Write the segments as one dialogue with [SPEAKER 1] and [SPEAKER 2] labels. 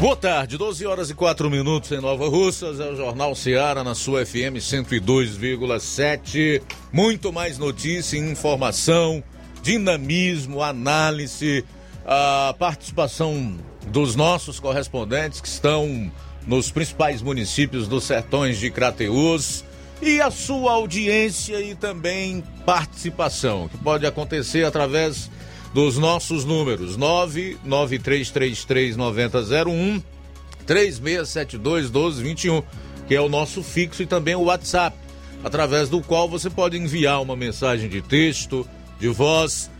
[SPEAKER 1] Boa tarde, 12 horas e 4 minutos em Nova Russas, é o Jornal Seara na sua FM 102,7. Muito mais notícia, informação, dinamismo, análise, a participação dos nossos correspondentes que estão nos principais municípios dos sertões de Crateús e a sua audiência e também participação, que pode acontecer através dos nossos números 993339001 3672 1221, que é o nosso fixo e também o WhatsApp, através do qual você pode enviar uma mensagem de texto, de voz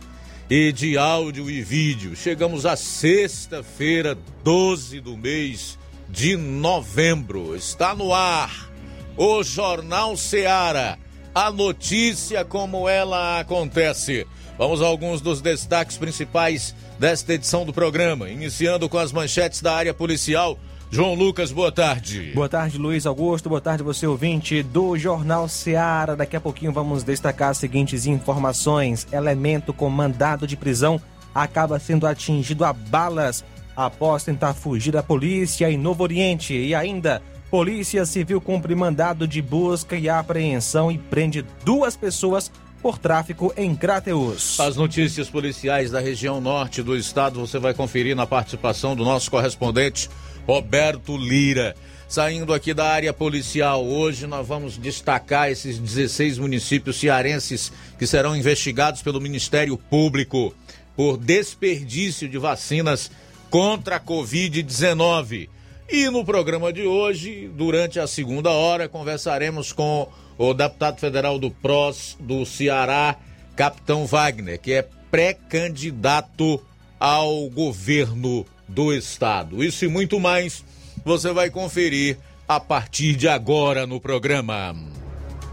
[SPEAKER 1] e de áudio e vídeo. Chegamos à sexta-feira, 12 do mês de novembro. Está no ar o Jornal Seara. A notícia como ela acontece. Vamos a alguns dos destaques principais desta edição do programa, iniciando com as manchetes da área policial. João Lucas, boa tarde.
[SPEAKER 2] Boa tarde, Luiz Augusto. Boa tarde, você ouvinte do Jornal Seara. Daqui a pouquinho vamos destacar as seguintes informações. Elemento com mandado de prisão acaba sendo atingido a balas após tentar fugir da polícia em Novo Oriente. E ainda, Polícia Civil cumpre mandado de busca e apreensão e prende duas pessoas por tráfico em Crateus.
[SPEAKER 1] As notícias policiais da região norte do estado você vai conferir na participação do nosso correspondente Roberto Lira. Saindo aqui da área policial, hoje nós vamos destacar esses 16 municípios cearenses que serão investigados pelo Ministério Público por desperdício de vacinas contra a Covid-19. E no programa de hoje, durante a segunda hora, conversaremos com o deputado federal do PROS do Ceará, Capitão Wagner, que é pré-candidato ao governo do estado. Isso e muito mais você vai conferir a partir de agora no programa.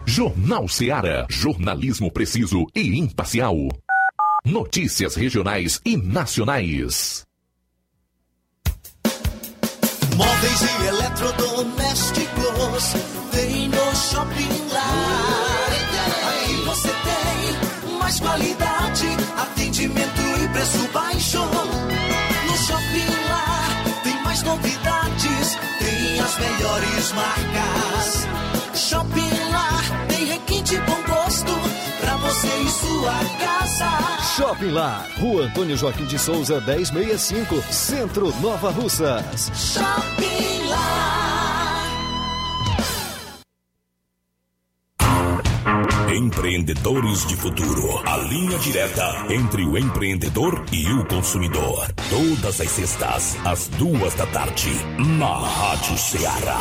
[SPEAKER 3] Jornal Seara. Jornalismo preciso e imparcial. Notícias regionais e nacionais.
[SPEAKER 4] Móveis e eletrodomésticos tem no Shopping Lar. Aqui você tem mais qualidade, atendimento e preço baixo. No Shopping Lar tem mais novidades, tem as melhores marcas. Shopping você e sua casa.
[SPEAKER 5] Shopping Lar, Rua Antônio Joaquim de Souza, 1065, Centro Nova Russas.
[SPEAKER 4] Shopping Lar.
[SPEAKER 3] Empreendedores de Futuro. A linha direta entre o empreendedor e o consumidor. Todas as sextas, às duas da tarde, na Rádio Ceará.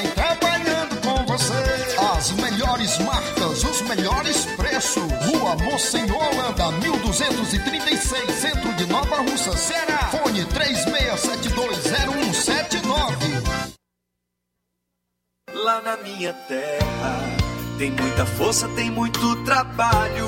[SPEAKER 6] As melhores marcas, os melhores preços. Rua Holanda, 1236, centro de Nova Russa, Ceará. Fone 36720179.
[SPEAKER 4] Lá na minha terra tem muita força, tem muito trabalho.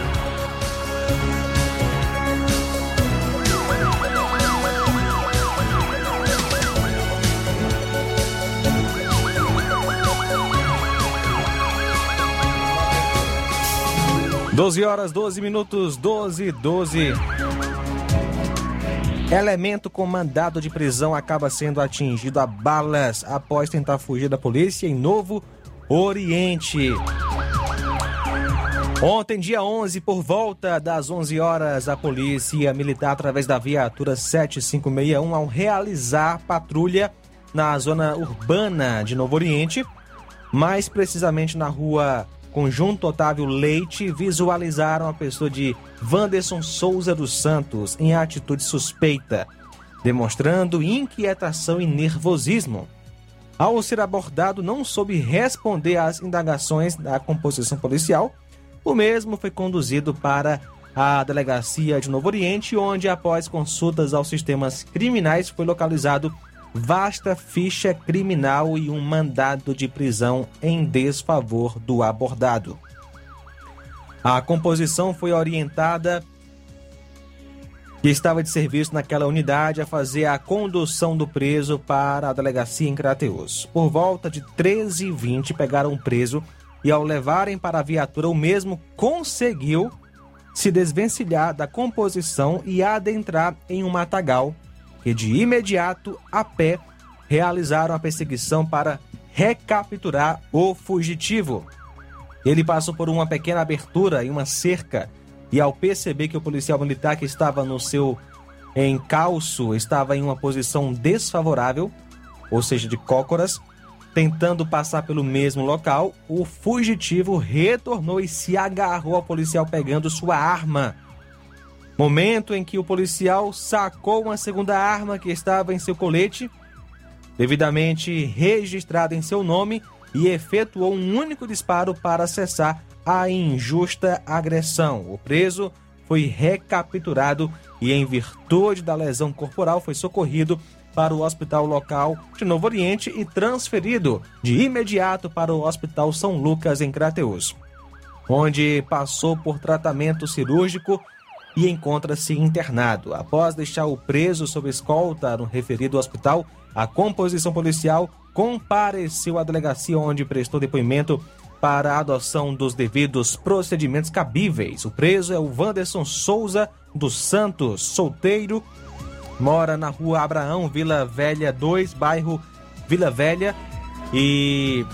[SPEAKER 2] Doze horas, 12 minutos, 12, 12. Elemento com mandado de prisão acaba sendo atingido a balas após tentar fugir da polícia em Novo Oriente. Ontem, dia 11, por volta das 11 horas, a polícia militar, através da viatura 7561, ao realizar patrulha na zona urbana de Novo Oriente, mais precisamente na rua Conjunto Otávio Leite, visualizaram a pessoa de Wanderson Souza dos Santos em atitude suspeita, demonstrando inquietação e nervosismo. Ao ser abordado, não soube responder às indagações da composição policial. O mesmo foi conduzido para a delegacia de Novo Oriente, onde, após consultas aos sistemas criminais, foi localizado vasta ficha criminal e um mandado de prisão em desfavor do abordado. A composição foi orientada que estava de serviço naquela unidade a fazer a condução do preso para a delegacia em Crateus. Por volta de 13h20, pegaram o preso e, ao levarem para a viatura, o mesmo conseguiu se desvencilhar da composição e adentrar em um matagal que, de imediato, a pé, realizaram a perseguição para recapturar o fugitivo. Ele passou por uma pequena abertura em uma cerca e, ao perceber que o policial militar que estava no seu encalço estava em uma posição desfavorável, ou seja, de cócoras, tentando passar pelo mesmo local, o fugitivo retornou e se agarrou ao policial pegando sua arma. Momento em que o policial sacou uma segunda arma que estava em seu colete, devidamente registrada em seu nome, e efetuou um único disparo para cessar a injusta agressão. O preso foi recapturado e, em virtude da lesão corporal, foi socorrido para o hospital local de Novo Oriente e transferido de imediato para o Hospital São Lucas, em Crateus, onde passou por tratamento cirúrgico e encontra-se internado. Após deixar o preso sob escolta no referido hospital, a composição policial compareceu à delegacia onde prestou depoimento para a adoção dos devidos procedimentos cabíveis. O preso é o Wanderson Souza dos Santos, solteiro, mora na rua Abraão, Vila Velha 2, bairro Vila Velha. E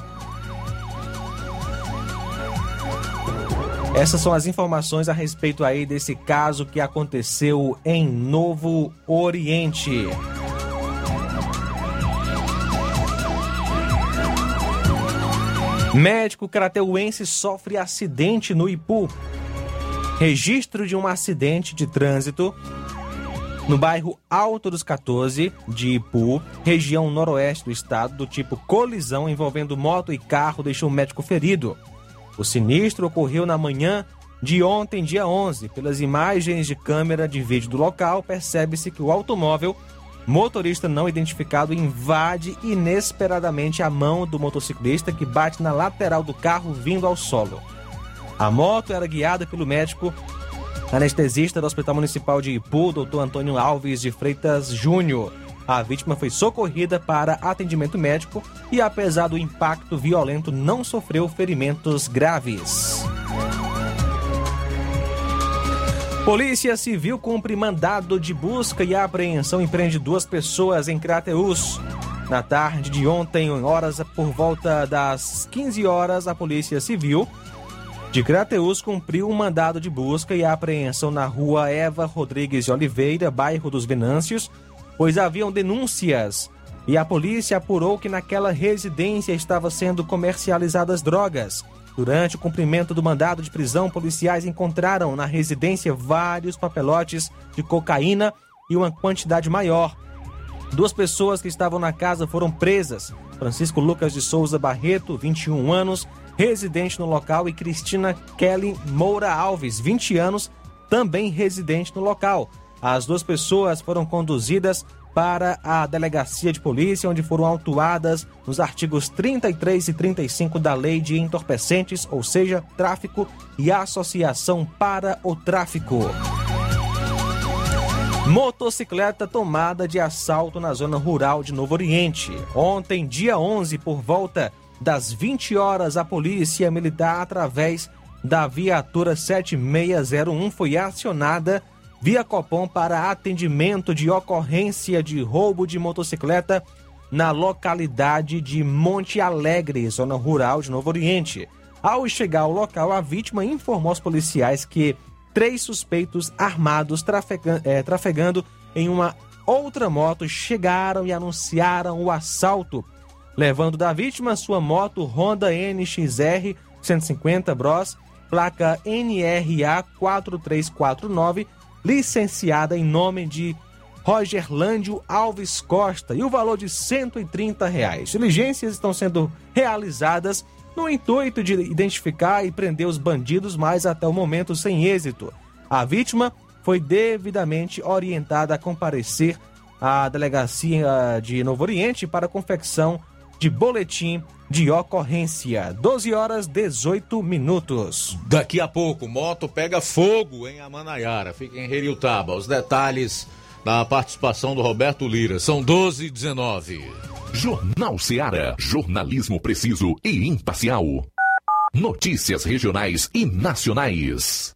[SPEAKER 2] essas são as informações a respeito aí desse caso que aconteceu em Novo Oriente. Médico crateuense sofre acidente no Ipu. Registro de um acidente de trânsito no bairro Alto dos 14 de Ipu, região noroeste do estado, do tipo colisão envolvendo moto e carro, deixou o médico ferido. O sinistro ocorreu na manhã de ontem, dia 11. Pelas imagens de câmera de vídeo do local, percebe-se que o automóvel motorista não identificado invade inesperadamente a mão do motociclista que bate na lateral do carro vindo ao solo. A moto era guiada pelo médico anestesista do Hospital Municipal de Ipu, Dr. Antônio Alves de Freitas Júnior. A vítima foi socorrida para atendimento médico e, apesar do impacto violento, não sofreu ferimentos graves. Polícia Civil cumpre mandado de busca e apreensão e prende duas pessoas em Crateus. Na tarde de ontem, horas por volta das 15 horas, a Polícia Civil de Crateus cumpriu um mandado de busca e apreensão na rua Eva Rodrigues de Oliveira, bairro dos Venâncios, pois haviam denúncias e a polícia apurou que naquela residência estava sendo comercializadas drogas. Durante o cumprimento do mandado de prisão, policiais encontraram na residência vários papelotes de cocaína e uma quantidade maior. Duas pessoas que estavam na casa foram presas: Francisco Lucas de Souza Barreto, 21 anos, residente no local, e Cristina Kelly Moura Alves, 20 anos, também residente no local. As duas pessoas foram conduzidas para a delegacia de polícia, onde foram autuadas nos artigos 33 e 35 da Lei de Entorpecentes, ou seja, tráfico e associação para o tráfico. Motocicleta tomada de assalto na zona rural de Novo Oriente. Ontem, dia 11, por volta das 20 horas, a polícia militar, através da viatura 7601, foi acionada via Copom para atendimento de ocorrência de roubo de motocicleta na localidade de Monte Alegre, zona rural de Novo Oriente. Ao chegar ao local, a vítima informou aos policiais que três suspeitos armados trafegando, é, trafegando em uma outra moto chegaram e anunciaram o assalto, levando da vítima sua moto Honda NXR 150 Bros, placa NRA 4349, licenciada em nome de Roger Lândio Alves Costa e o valor de 130 reais. Diligências estão sendo realizadas no intuito de identificar e prender os bandidos, mas até o momento sem êxito. A vítima foi devidamente orientada a comparecer à delegacia de Novo Oriente para confecção de boletim de ocorrência. 12 horas 18 minutos.
[SPEAKER 1] Daqui a pouco, moto pega fogo em Amanaiara. Fica em Heriutaba. Os detalhes da participação do Roberto Lira. São 12 e 19.
[SPEAKER 3] Jornal Seara. Jornalismo preciso e imparcial. Notícias regionais e nacionais.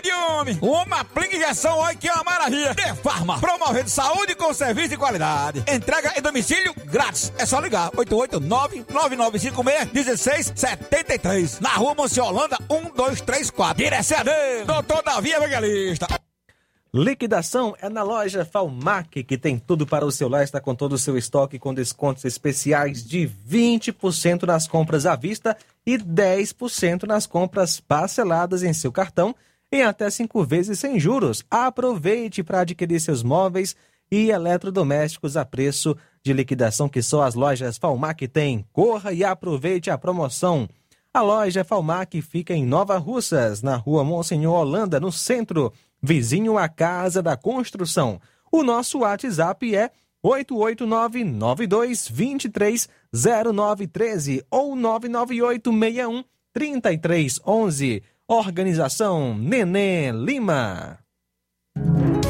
[SPEAKER 7] homem. Uma aplica injeção, olha que é uma maravilha. De Farma, promovendo saúde com serviço de qualidade. Entrega em domicílio grátis. É só ligar, 889-9956-1673. Na rua Monsiolanda, 1234. Direção a Deus, doutor Davi Evangelista.
[SPEAKER 2] Liquidação é na loja Falmac, que tem tudo para o celular, está com todo o seu estoque com descontos especiais de 20% nas compras à vista e 10% nas compras parceladas em seu cartão em até cinco vezes sem juros. Aproveite para adquirir seus móveis e eletrodomésticos a preço de liquidação que só as lojas Falmac têm. Corra e aproveite a promoção. A loja Falmac fica em Nova Russas, na rua Monsenhor Holanda, no centro, vizinho à Casa da Construção. O nosso WhatsApp é 889-9223-0913 ou 998-61-3311. Organização Nenê Lima.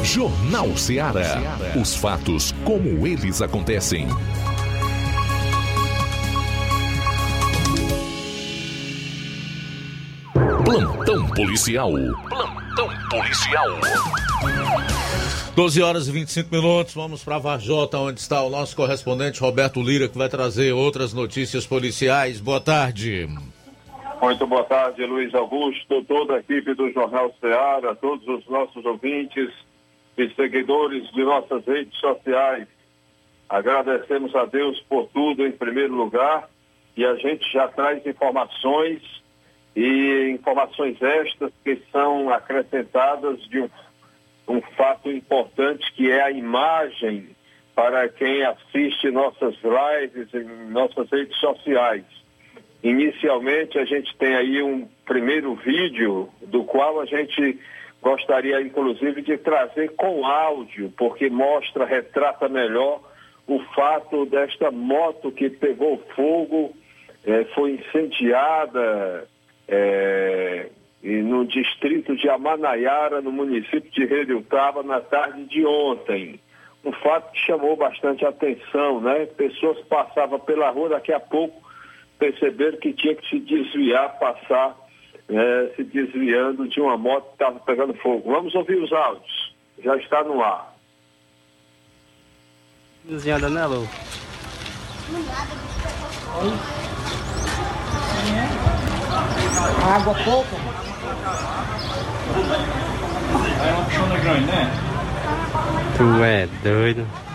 [SPEAKER 3] Jornal Ceará. Os fatos como eles acontecem. Plantão policial. Plantão policial.
[SPEAKER 1] 12 horas e 25 minutos, vamos para Varjota, onde está o nosso correspondente Roberto Lira, que vai trazer outras notícias policiais. Boa tarde.
[SPEAKER 8] Muito boa tarde, Luiz Augusto, toda a equipe do Jornal Ceará, todos os nossos ouvintes e seguidores de nossas redes sociais. Agradecemos a Deus por tudo em primeiro lugar e a gente já traz informações e informações estas que são acrescentadas de um, um fato importante que é a imagem para quem assiste nossas lives em nossas redes sociais. Inicialmente a gente tem aí um primeiro vídeo do qual a gente gostaria inclusive de trazer com áudio, porque mostra, retrata melhor o fato desta moto que pegou fogo, eh, foi incendiada é, no distrito de Amanaiara, no município de Redutaba, na tarde de ontem. Um fato que chamou bastante atenção, né? Pessoas passavam pela rua, daqui a pouco perceberam que tinha que se desviar, passar é, se desviando de uma moto que estava pegando fogo. Vamos ouvir os áudios. Já está no ar.
[SPEAKER 9] Desviada, né, Lu?
[SPEAKER 10] Água pouca?
[SPEAKER 9] É uma piscina grande, né? Tu é doido.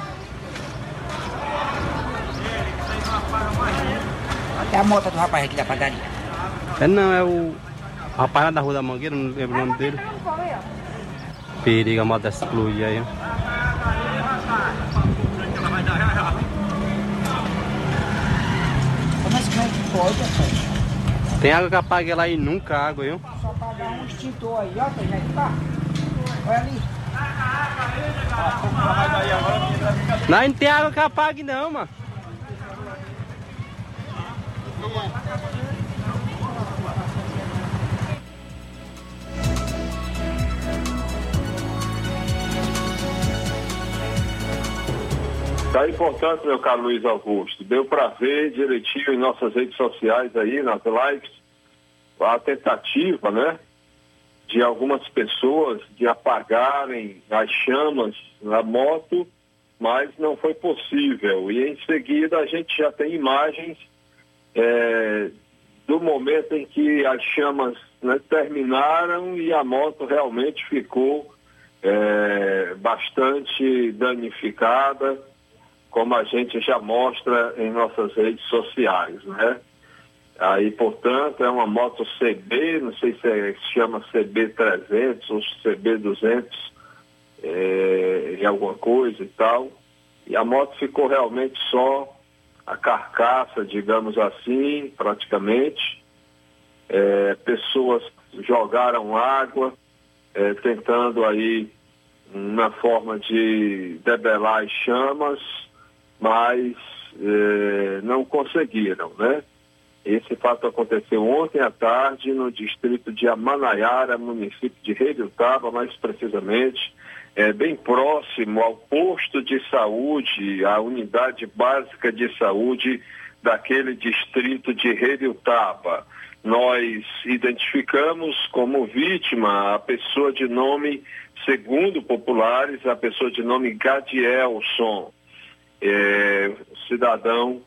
[SPEAKER 10] É a moto do rapaz aqui da padaria.
[SPEAKER 9] É não, é o rapaz lá da Rua da Mangueira, não lembro o nome dele. Perigo a moto dessa explodir aí.
[SPEAKER 10] Mas como é que pode, rapaz?
[SPEAKER 9] Tem água que apaga lá e nunca água, viu?
[SPEAKER 10] Só pagar um extintor aí, ó, que já está. Olha ali.
[SPEAKER 9] Não, não tem água que apague não, mano.
[SPEAKER 8] Tá importante, meu caro Luiz Augusto. Deu para ver direitinho em nossas redes sociais aí, nas lives, a tentativa, né? De algumas pessoas de apagarem as chamas na moto, mas não foi possível. E em seguida a gente já tem imagens é, do momento em que as chamas né, terminaram e a moto realmente ficou é, bastante danificada como a gente já mostra em nossas redes sociais, né? Aí, portanto, é uma moto CB, não sei se, é, se chama CB300 ou CB200, é, alguma coisa e tal. E a moto ficou realmente só a carcaça, digamos assim, praticamente. É, pessoas jogaram água, é, tentando aí uma forma de debelar as chamas, mas eh, não conseguiram, né? Esse fato aconteceu ontem à tarde no distrito de Amanaiara, município de Redutaba, mais precisamente, é, bem próximo ao posto de saúde, a unidade básica de saúde daquele distrito de Redutaba. Nós identificamos como vítima a pessoa de nome, segundo populares, a pessoa de nome Gadielson é, cidadão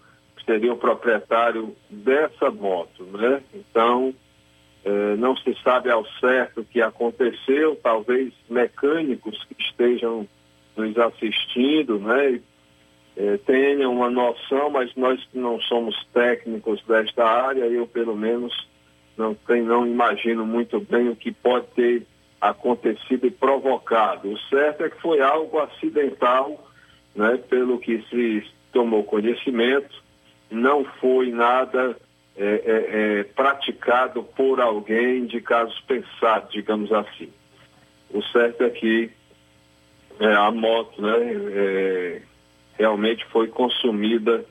[SPEAKER 8] seria o proprietário dessa moto, né? Então, é, não se sabe ao certo o que aconteceu, talvez mecânicos que estejam nos assistindo, né? É, tenham uma noção, mas nós que não somos técnicos desta área, eu pelo menos não, tenho, não imagino muito bem o que pode ter acontecido e provocado. O certo é que foi algo acidental, né, pelo que se tomou conhecimento, não foi nada é, é, é, praticado por alguém de casos pensados, digamos assim. O certo é que é, a moto né, é, realmente foi consumida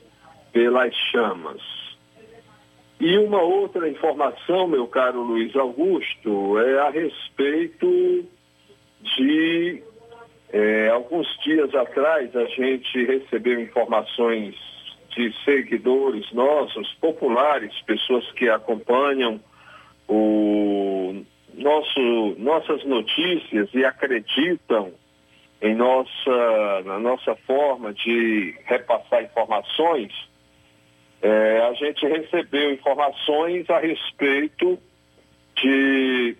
[SPEAKER 8] pelas chamas. E uma outra informação, meu caro Luiz Augusto, é a respeito de é, alguns dias atrás a gente recebeu informações de seguidores nossos, populares, pessoas que acompanham o nosso, nossas notícias e acreditam em nossa, na nossa forma de repassar informações, é, a gente recebeu informações a respeito de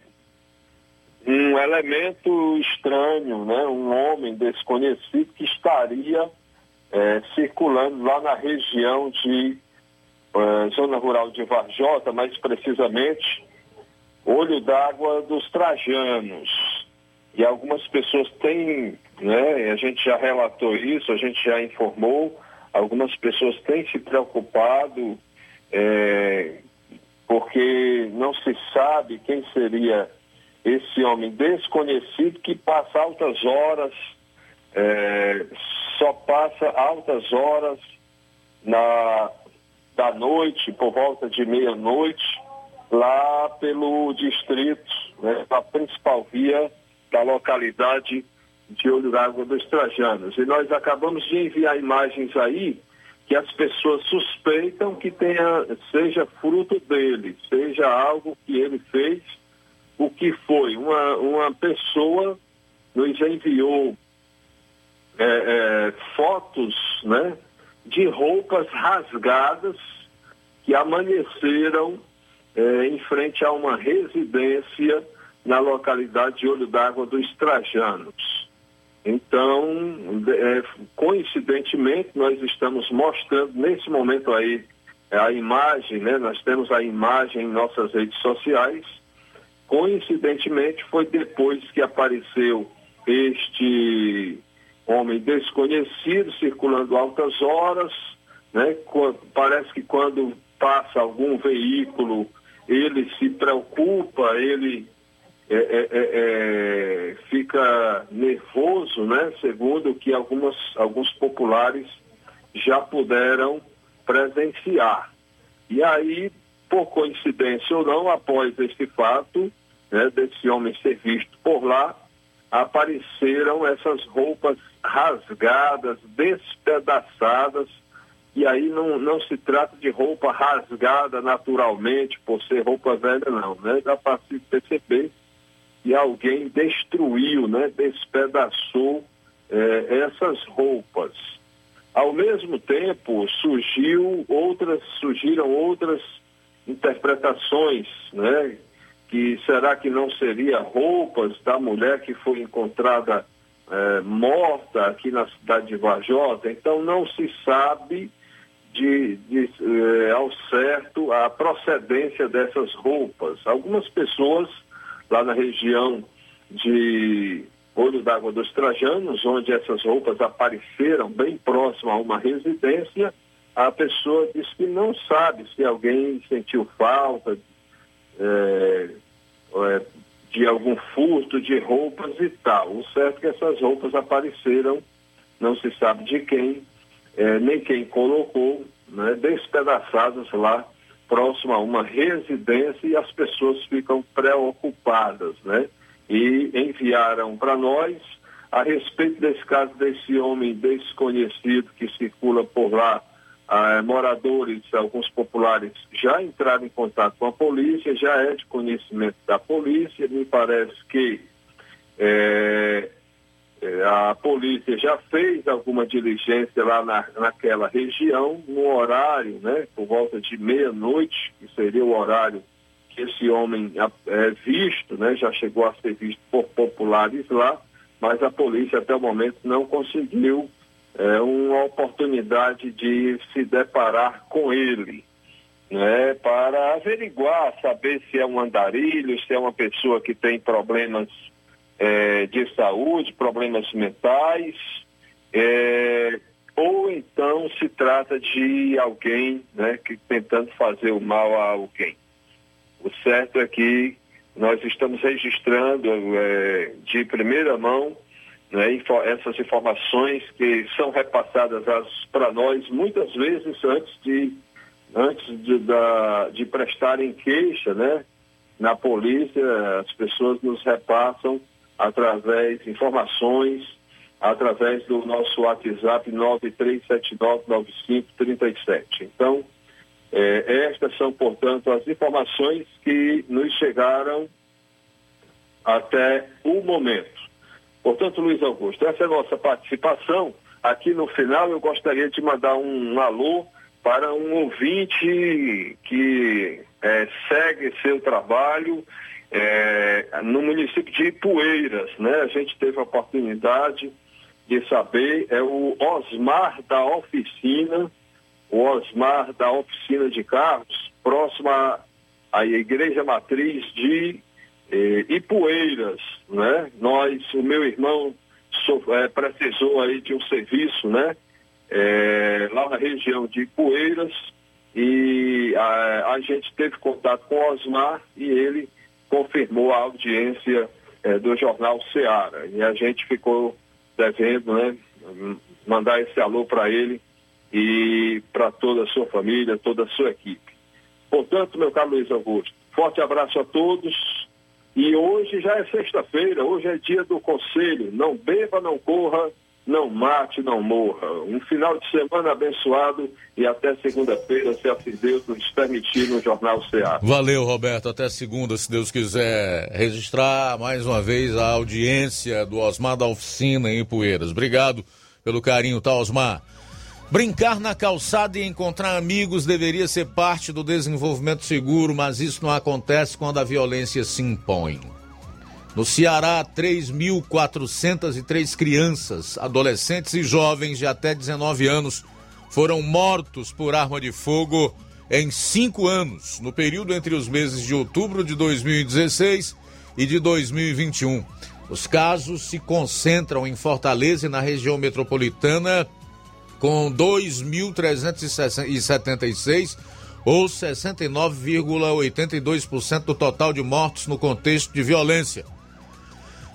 [SPEAKER 8] um elemento estranho, né? um homem desconhecido que estaria é, circulando lá na região de é, zona rural de Varjota, mais precisamente Olho d'Água dos Trajanos. E algumas pessoas têm, né, a gente já relatou isso, a gente já informou, algumas pessoas têm se preocupado é, porque não se sabe quem seria esse homem desconhecido que passa altas horas, é, só passa altas horas na, da noite, por volta de meia-noite, lá pelo distrito, né, a principal via da localidade de Olho d'Água dos Trajanos. E nós acabamos de enviar imagens aí que as pessoas suspeitam que tenha, seja fruto dele, seja algo que ele fez o que foi. Uma, uma pessoa nos enviou é, é, fotos né, de roupas rasgadas que amanheceram é, em frente a uma residência na localidade de Olho d'Água dos Trajanos. Então, é, coincidentemente, nós estamos mostrando nesse momento aí a imagem, né? Nós temos a imagem em nossas redes sociais Coincidentemente, foi depois que apareceu este homem desconhecido circulando altas horas, né? Parece que quando passa algum veículo, ele se preocupa, ele é, é, é, é fica nervoso, né? Segundo que algumas, alguns populares já puderam presenciar. E aí, por coincidência ou não, após este fato, né, desse homem ser visto por lá, apareceram essas roupas rasgadas, despedaçadas, e aí não, não se trata de roupa rasgada naturalmente, por ser roupa velha, não, né? Dá para se perceber que alguém destruiu, né? Despedaçou eh, essas roupas. Ao mesmo tempo, surgiu outras, surgiram outras interpretações, né? Que será que não seria roupas da mulher que foi encontrada é, morta aqui na cidade de Vajota? Então não se sabe de, de é, ao certo a procedência dessas roupas. Algumas pessoas lá na região de Olho d'Água dos Trajanos, onde essas roupas apareceram bem próximo a uma residência, a pessoa disse que não sabe se alguém sentiu falta, é, é, de algum furto de roupas e tal. O certo é que essas roupas apareceram, não se sabe de quem, é, nem quem colocou, né, despedaçadas lá próximo a uma residência e as pessoas ficam preocupadas, né? E enviaram para nós a respeito desse caso desse homem desconhecido que circula por lá ah, moradores, alguns populares, já entraram em contato com a polícia, já é de conhecimento da polícia, me parece que é, a polícia já fez alguma diligência lá na, naquela região, no horário, né, por volta de meia-noite, que seria o horário que esse homem é visto, né, já chegou a ser visto por populares lá, mas a polícia até o momento não conseguiu é, uma oportunidade de se deparar com ele, né, para averiguar, saber se é um andarilho, se é uma pessoa que tem problemas é, de saúde, problemas mentais, é, ou então se trata de alguém né, que tentando fazer o mal a alguém. O certo é que nós estamos registrando é, de primeira mão né, essas informações que são repassadas para nós muitas vezes antes de antes de, da, de prestarem queixa, né? Na polícia, as pessoas nos repassam através de informações, através do nosso WhatsApp 93799537. Então, é, estas são, portanto, as informações que nos chegaram até o momento. Portanto, Luiz Augusto, essa é a nossa participação. Aqui no final, eu gostaria de mandar um, alô para um ouvinte que é, segue seu trabalho é, no município de Ipueiras, né? A gente teve a oportunidade de saber, é o Osmar da Oficina, o Osmar da Oficina de Carros, próxima à Igreja Matriz de eh, Ipueiras, né? Nós, o meu irmão so, é, precisou aí de um serviço, né? é, lá na região de Poeiras e a, a, gente teve contato com o Osmar e ele confirmou a audiência do jornal Seara. E a gente ficou devendo, né, mandar esse alô para ele e para toda a sua família, toda a sua equipe. Portanto, meu caro Luiz Augusto, forte abraço a todos. E hoje já é sexta-feira, hoje é dia do conselho. Não beba, não corra, não mate, não morra. Um final de semana abençoado e até segunda-feira, se assim Deus nos permitir, no Jornal Ceará.
[SPEAKER 1] Valeu, Roberto. Até segunda, se Deus quiser registrar mais uma vez a audiência do Osmar da Oficina em Poeiras. Obrigado pelo carinho, tá, Osmar? Brincar na calçada e encontrar amigos deveria ser parte do desenvolvimento seguro, mas isso não acontece quando a violência se impõe. No Ceará, 3.403 crianças, adolescentes e jovens de até 19 anos foram mortos por arma de fogo em cinco anos, no período entre os meses de outubro de 2016 e de 2021. Os casos se concentram em Fortaleza e na região metropolitana, com 2.376 ou 69,82% do total de mortos no contexto de violência.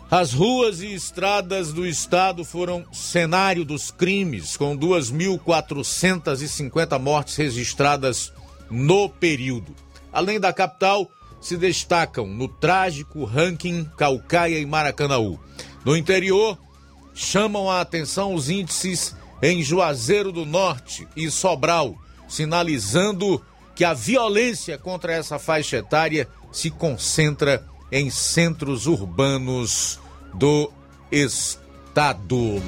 [SPEAKER 1] As ruas e estradas do estado foram cenário dos crimes, com 2.450 mortes registradas no período. Além da capital, se destacam no trágico ranking Calcaia e Maracanaú. No interior, chamam a atenção os índices em Juazeiro do Norte e Sobral, sinalizando que a violência contra essa faixa etária se concentra em centros urbanos do estado.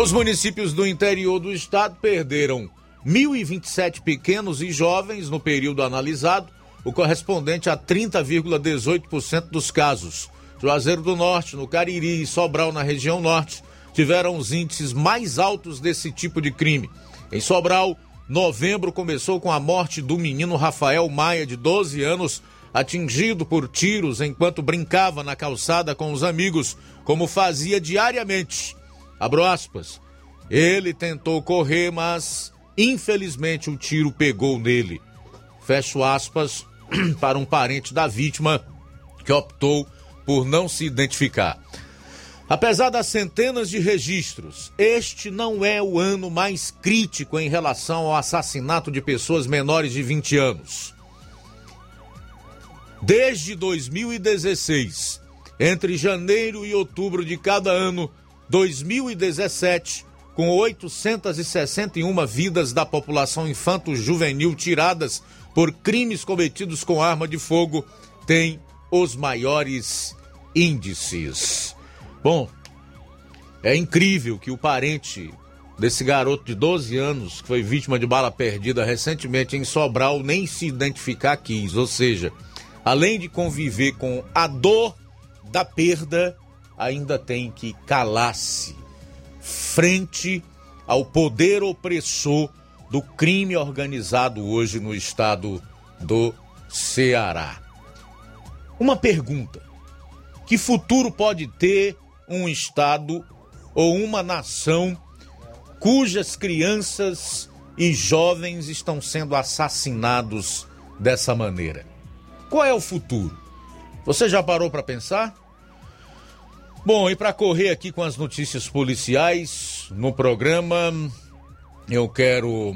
[SPEAKER 1] Os municípios do interior do estado perderam 1.027 pequenos e jovens no período analisado, o correspondente a 30,18% dos casos. Juazeiro do Norte, no Cariri e Sobral, na região norte, tiveram os índices mais altos desse tipo de crime. Em Sobral, novembro começou com a morte do menino Rafael Maia, de 12 anos, atingido por tiros enquanto brincava na calçada com os amigos, como fazia diariamente. Abro aspas. Ele tentou correr, mas infelizmente o tiro pegou nele. Fecho aspas para um parente da vítima que optou por não se identificar. Apesar das centenas de registros, este não é o ano mais crítico em relação ao assassinato de pessoas menores de 20 anos. Desde 2016, entre janeiro e outubro de cada ano, 2017, com 861 vidas da população infanto-juvenil tiradas por crimes cometidos com arma de fogo, tem os maiores índices. Bom, é incrível que o parente desse garoto de 12 anos, que foi vítima de bala perdida recentemente em Sobral, nem se identificar quis, ou seja, além de conviver com a dor da perda, ainda tem que calar-se frente ao poder opressor do crime organizado hoje no estado do Ceará. Uma pergunta: que futuro pode ter um estado ou uma nação cujas crianças e jovens estão sendo assassinados dessa maneira. Qual é o futuro? Você já parou para pensar? Bom, e para correr aqui com as notícias policiais no programa, eu quero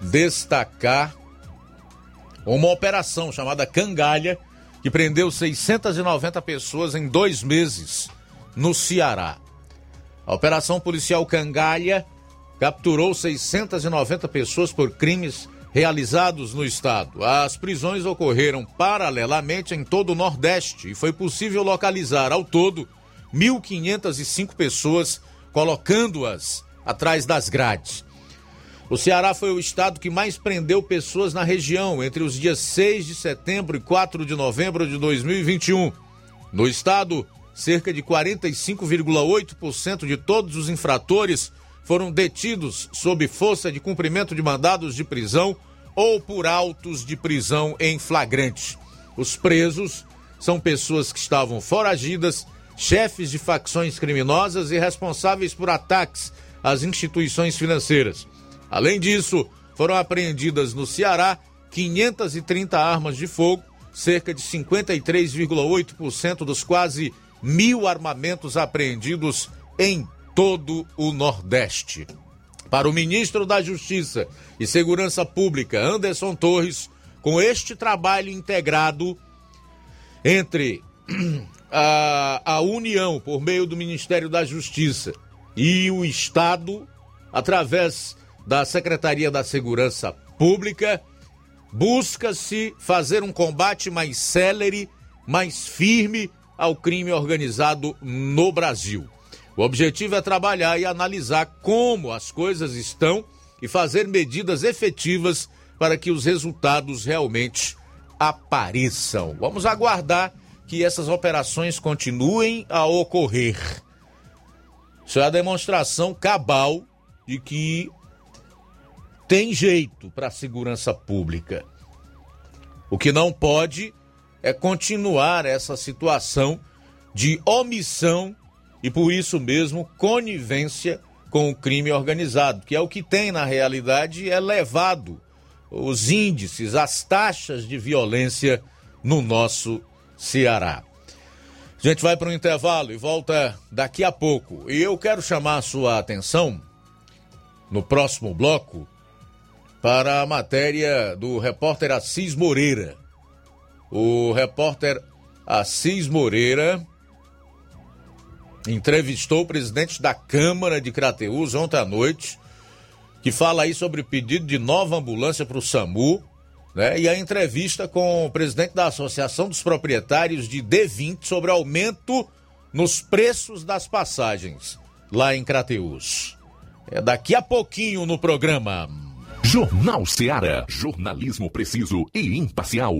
[SPEAKER 1] destacar uma operação chamada Cangalha, que prendeu 690 pessoas em dois meses no Ceará. A operação policial Cangalha capturou 690 pessoas por crimes realizados no estado. As prisões ocorreram paralelamente em todo o Nordeste e foi possível localizar ao todo 1.505 pessoas, colocando-as atrás das grades. O Ceará foi o estado que mais prendeu pessoas na região entre os dias 6 de setembro e 4 de novembro de 2021. No estado, cerca de 45,8% de todos os infratores foram detidos sob força de cumprimento de mandados de prisão ou por autos de prisão em flagrante. Os presos são pessoas que estavam foragidas, chefes de facções criminosas e responsáveis por ataques às instituições financeiras. Além disso, foram apreendidas no Ceará 530 armas de fogo, cerca de 53,8% dos quase mil armamentos apreendidos em todo o Nordeste. Para o ministro da Justiça e Segurança Pública, Anderson Torres, com este trabalho integrado entre a, a União, por meio do Ministério da Justiça, e o Estado, através da Secretaria da Segurança Pública, busca-se fazer um combate mais célere, mais firme ao crime organizado no Brasil. O objetivo é trabalhar e analisar como as coisas estão e fazer medidas efetivas para que os resultados realmente apareçam. Vamos aguardar que essas operações continuem a ocorrer. Isso é a demonstração cabal de que tem jeito para a segurança pública. O que não pode é continuar essa situação de omissão e por isso mesmo conivência com o crime organizado, que é o que tem na realidade elevado os índices, as taxas de violência no nosso Ceará. A gente vai para um intervalo e volta daqui a pouco. E eu quero chamar a sua atenção no próximo bloco para a matéria do repórter Assis Moreira. O repórter Assis Moreira entrevistou o presidente da Câmara de Crateús ontem à noite, que fala aí sobre o pedido de nova ambulância para o SAMU, né? E a entrevista com o presidente da Associação dos Proprietários de D20 sobre aumento nos preços das passagens lá em Crateús. É daqui a pouquinho no programa.
[SPEAKER 3] Jornal Seara. Jornalismo preciso e imparcial.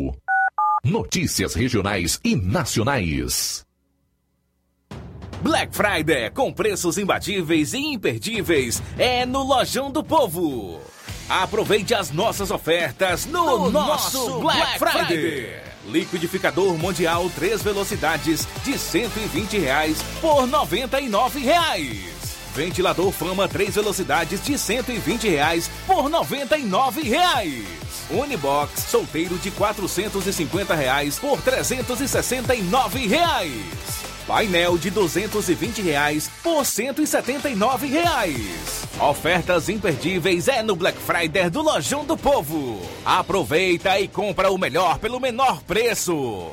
[SPEAKER 3] Notícias regionais e nacionais.
[SPEAKER 11] Black Friday com preços imbatíveis e imperdíveis é no Lojão do Povo. Aproveite as nossas ofertas no, no nosso, nosso Black, Black Friday. Friday. Liquidificador Mundial 3 velocidades de 120 reais por 99 reais. Ventilador Fama 3 velocidades de 120 reais por 99 reais. Unibox solteiro de 450 reais por 369 reais. Painel de 220 reais por 179 reais. Ofertas imperdíveis é no Black Friday do Lojão do Povo. Aproveita e compra o melhor pelo menor preço.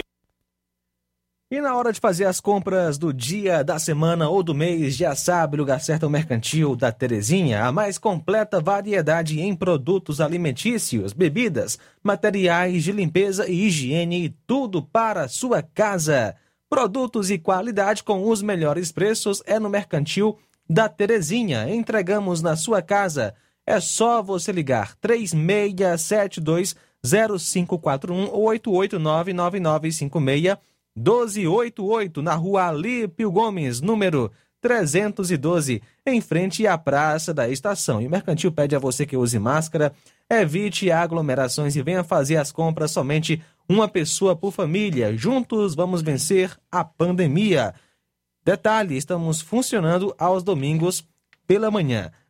[SPEAKER 2] E na hora de fazer as compras do dia, da semana ou do mês, já sabe, lugar certo é o Mercantil da Terezinha, a mais completa variedade em produtos alimentícios, bebidas, materiais de limpeza e higiene e tudo para a sua casa. Produtos e qualidade com os melhores preços é no Mercantil da Terezinha. Entregamos na sua casa. É só você ligar 3672 0541 ou 889 9956 1288, na rua Alípio Gomes, número 312, em frente à Praça da Estação. E o Mercantil pede a você que use máscara, evite aglomerações e venha fazer as compras somente uma pessoa por família. Juntos vamos vencer a pandemia. Detalhe, estamos funcionando aos domingos pela manhã.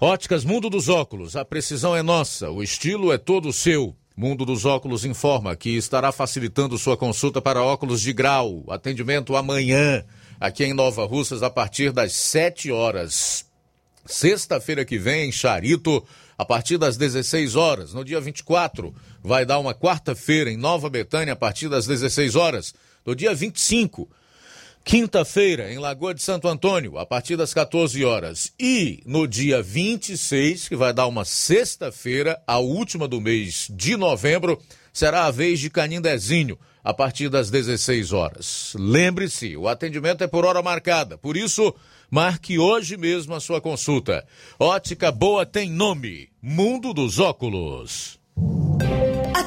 [SPEAKER 1] Óticas Mundo dos Óculos, a precisão é nossa, o estilo é todo seu. Mundo dos Óculos informa que estará facilitando sua consulta para óculos de grau. Atendimento amanhã, aqui em Nova Russas, a partir das 7 horas. Sexta-feira que vem, em Charito, a partir das 16 horas. No dia 24, vai dar uma quarta-feira em Nova Betânia, a partir das 16 horas. No dia 25, quinta-feira, em Lagoa de Santo Antônio, a partir das 14 horas. E no dia 26, que vai dar uma sexta-feira, a última do mês de novembro, será a vez de Canindezinho, a partir das 16 horas. Lembre-se, o atendimento é por hora marcada, por isso, marque hoje mesmo a sua consulta. Ótica Boa tem nome: Mundo dos Óculos.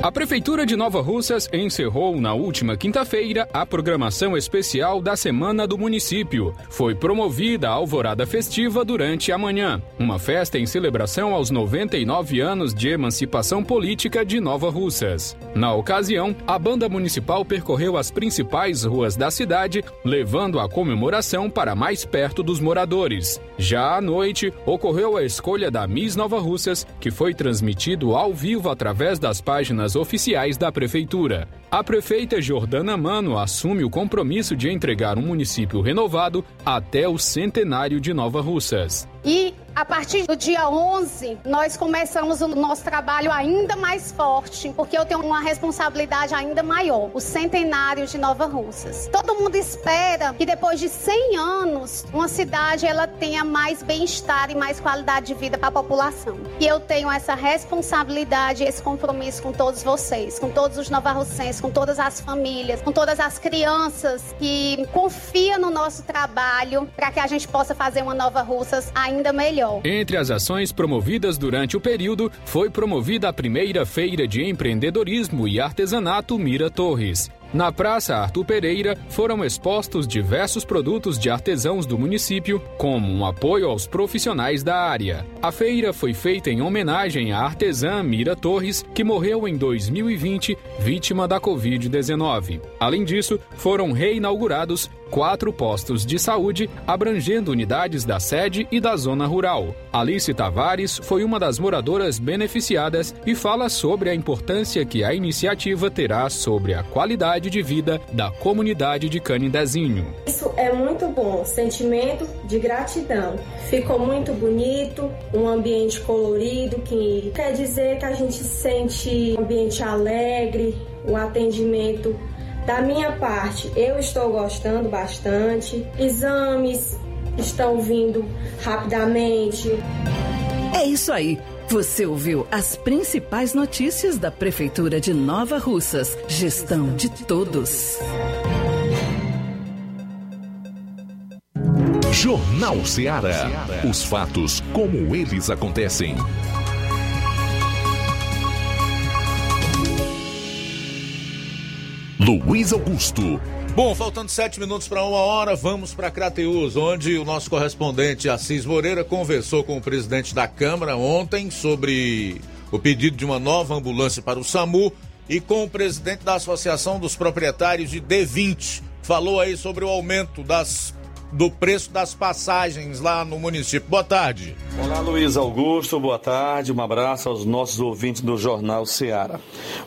[SPEAKER 11] A Prefeitura de Nova Russas encerrou na última quinta-feira a programação especial da Semana do Município. Foi promovida a alvorada festiva durante a manhã, uma festa em celebração aos 99 anos de emancipação política de Nova Russas. Na ocasião, a banda municipal percorreu as principais ruas da cidade, levando a comemoração para mais perto dos moradores. Já à noite, ocorreu a escolha da Miss Nova Russas, que foi transmitido ao vivo através das páginas oficiais da Prefeitura. A prefeita Jordana Mano assume o compromisso de entregar um município renovado até o centenário de Nova Russas.
[SPEAKER 12] E a partir do dia 11, nós começamos o nosso trabalho ainda mais forte, porque eu tenho uma responsabilidade ainda maior, o centenário de Nova Russas. Todo mundo espera que depois de 100 anos, uma cidade ela tenha mais bem-estar e mais qualidade de vida para a população. E eu tenho essa responsabilidade, esse compromisso com todos vocês, com todos os com todas as famílias, com todas as crianças que confiam no nosso trabalho para que a gente possa fazer uma Nova Russas ainda melhor.
[SPEAKER 11] Entre as ações promovidas durante o período, foi promovida a primeira feira de empreendedorismo e artesanato Mira Torres. Na Praça Arthur Pereira foram expostos diversos produtos de artesãos do município, como um apoio aos profissionais da área. A feira foi feita em homenagem à artesã Mira Torres, que morreu em 2020, vítima da Covid-19. Além disso, foram reinaugurados quatro postos de saúde, abrangendo unidades da sede e da zona rural. Alice Tavares foi uma das moradoras beneficiadas e fala sobre a importância que a iniciativa terá sobre a qualidade de vida da comunidade de Canindezinho.
[SPEAKER 13] Isso é muito bom, sentimento de gratidão. Ficou muito bonito, um ambiente colorido que quer dizer que a gente sente um ambiente alegre, um atendimento da minha parte, eu estou gostando bastante. Exames estão vindo rapidamente.
[SPEAKER 14] É isso aí. Você ouviu as principais notícias da Prefeitura de Nova Russas. Gestão de todos.
[SPEAKER 3] Jornal Ceará. Os fatos como eles acontecem. Luiz Augusto.
[SPEAKER 1] Bom, faltando sete minutos para uma hora, vamos para Crateus, onde o nosso correspondente Assis Moreira conversou com o presidente da Câmara ontem sobre o pedido de uma nova ambulância para o SAMU e com o presidente da Associação dos Proprietários de D20. Falou aí sobre o aumento das do preço das passagens lá no município. Boa tarde.
[SPEAKER 15] Olá, Luiz Augusto, boa tarde. Um abraço aos nossos ouvintes do Jornal Ceará.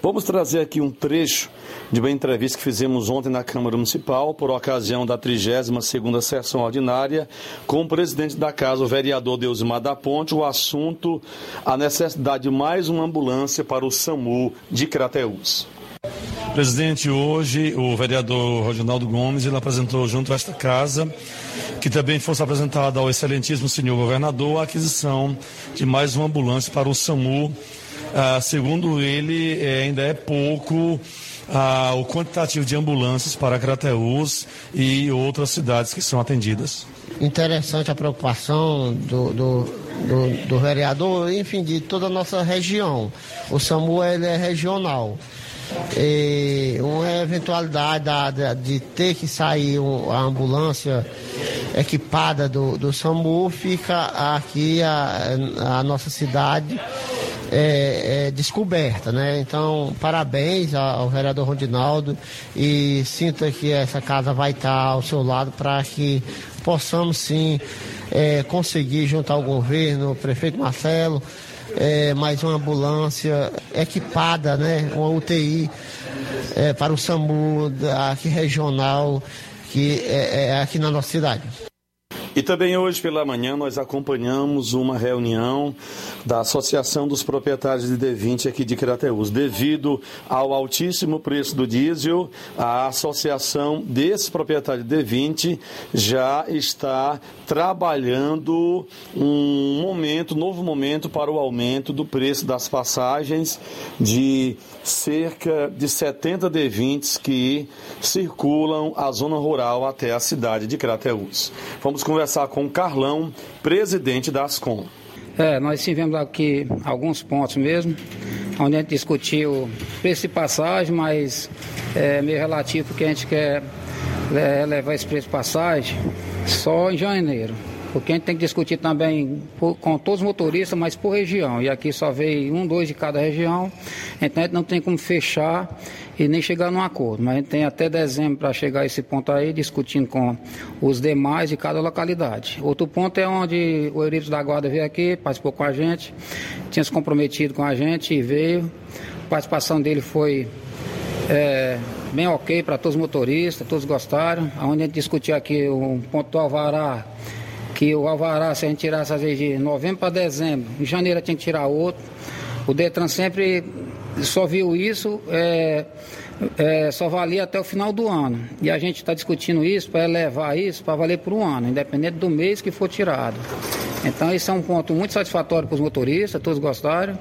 [SPEAKER 15] Vamos trazer aqui um trecho de uma entrevista que fizemos ontem na Câmara Municipal por ocasião da 32ª sessão ordinária com o presidente da casa, o vereador Deusimar da Ponte, o assunto a necessidade de mais uma ambulância para o SAMU de Crateús.
[SPEAKER 16] Presidente, hoje o vereador Reginaldo Gomes ele apresentou junto a esta casa que também fosse apresentada ao excelentíssimo senhor governador a aquisição de mais uma ambulância para o SAMU. Ah, segundo ele, é, ainda é pouco ah, o quantitativo de ambulâncias para Crateús e outras cidades que são atendidas.
[SPEAKER 17] Interessante a preocupação do, do, do, do vereador, enfim, de toda a nossa região. O SAMU ele é regional. E uma eventualidade da- da- de ter que sair o- a ambulância equipada do, do SAMU, fica aqui a, a nossa cidade é, é, descoberta, né? Então, parabéns ao vereador Rondinaldo e sinta que essa casa vai estar ao seu lado para que possamos sim é, conseguir junto ao governo, o prefeito Marcelo, é, mais uma ambulância equipada, né? Uma UTI é, para o SAMU aqui regional, que é, é aqui na nossa cidade.
[SPEAKER 15] E também hoje pela manhã nós acompanhamos uma reunião da Associação dos Proprietários de D20 aqui de Crateús. Devido ao altíssimo preço do diesel, a associação desses proprietários de D20 já está trabalhando um momento, novo momento para o aumento do preço das passagens de cerca de 70 D20s que circulam a zona rural até a cidade de Crateús. Vamos conversar com o Carlão, presidente da Ascom.
[SPEAKER 18] É, nós tivemos aqui alguns pontos mesmo, onde a gente discutiu preço de passagem, mas é meio relativo porque a gente quer é, levar esse preço de passagem só em janeiro. Porque a gente tem que discutir também por- com todos os motoristas, mas por região. E aqui só veio um, dois de cada região. Então a gente não tem como fechar e nem chegar num acordo. Mas a gente tem até dezembro para chegar a esse ponto aí, discutindo com os demais de cada localidade. Outro ponto é onde o Eurípides da Guarda veio aqui, participou com a gente, tinha se comprometido com a gente e veio. A participação dele foi é, bem ok para todos os motoristas, todos gostaram. Onde a gente discutiu aqui um ponto do Alvará, que o Alvará, se a gente tirasse às vezes de novembro para dezembro, em janeiro tinha que tirar outro. O Detran sempre só viu isso, é, é, só valia até o final do ano. E a gente está discutindo isso para elevar isso para valer por um ano, independente do mês que for tirado. Então, esse é um ponto muito satisfatório para os motoristas, todos gostaram.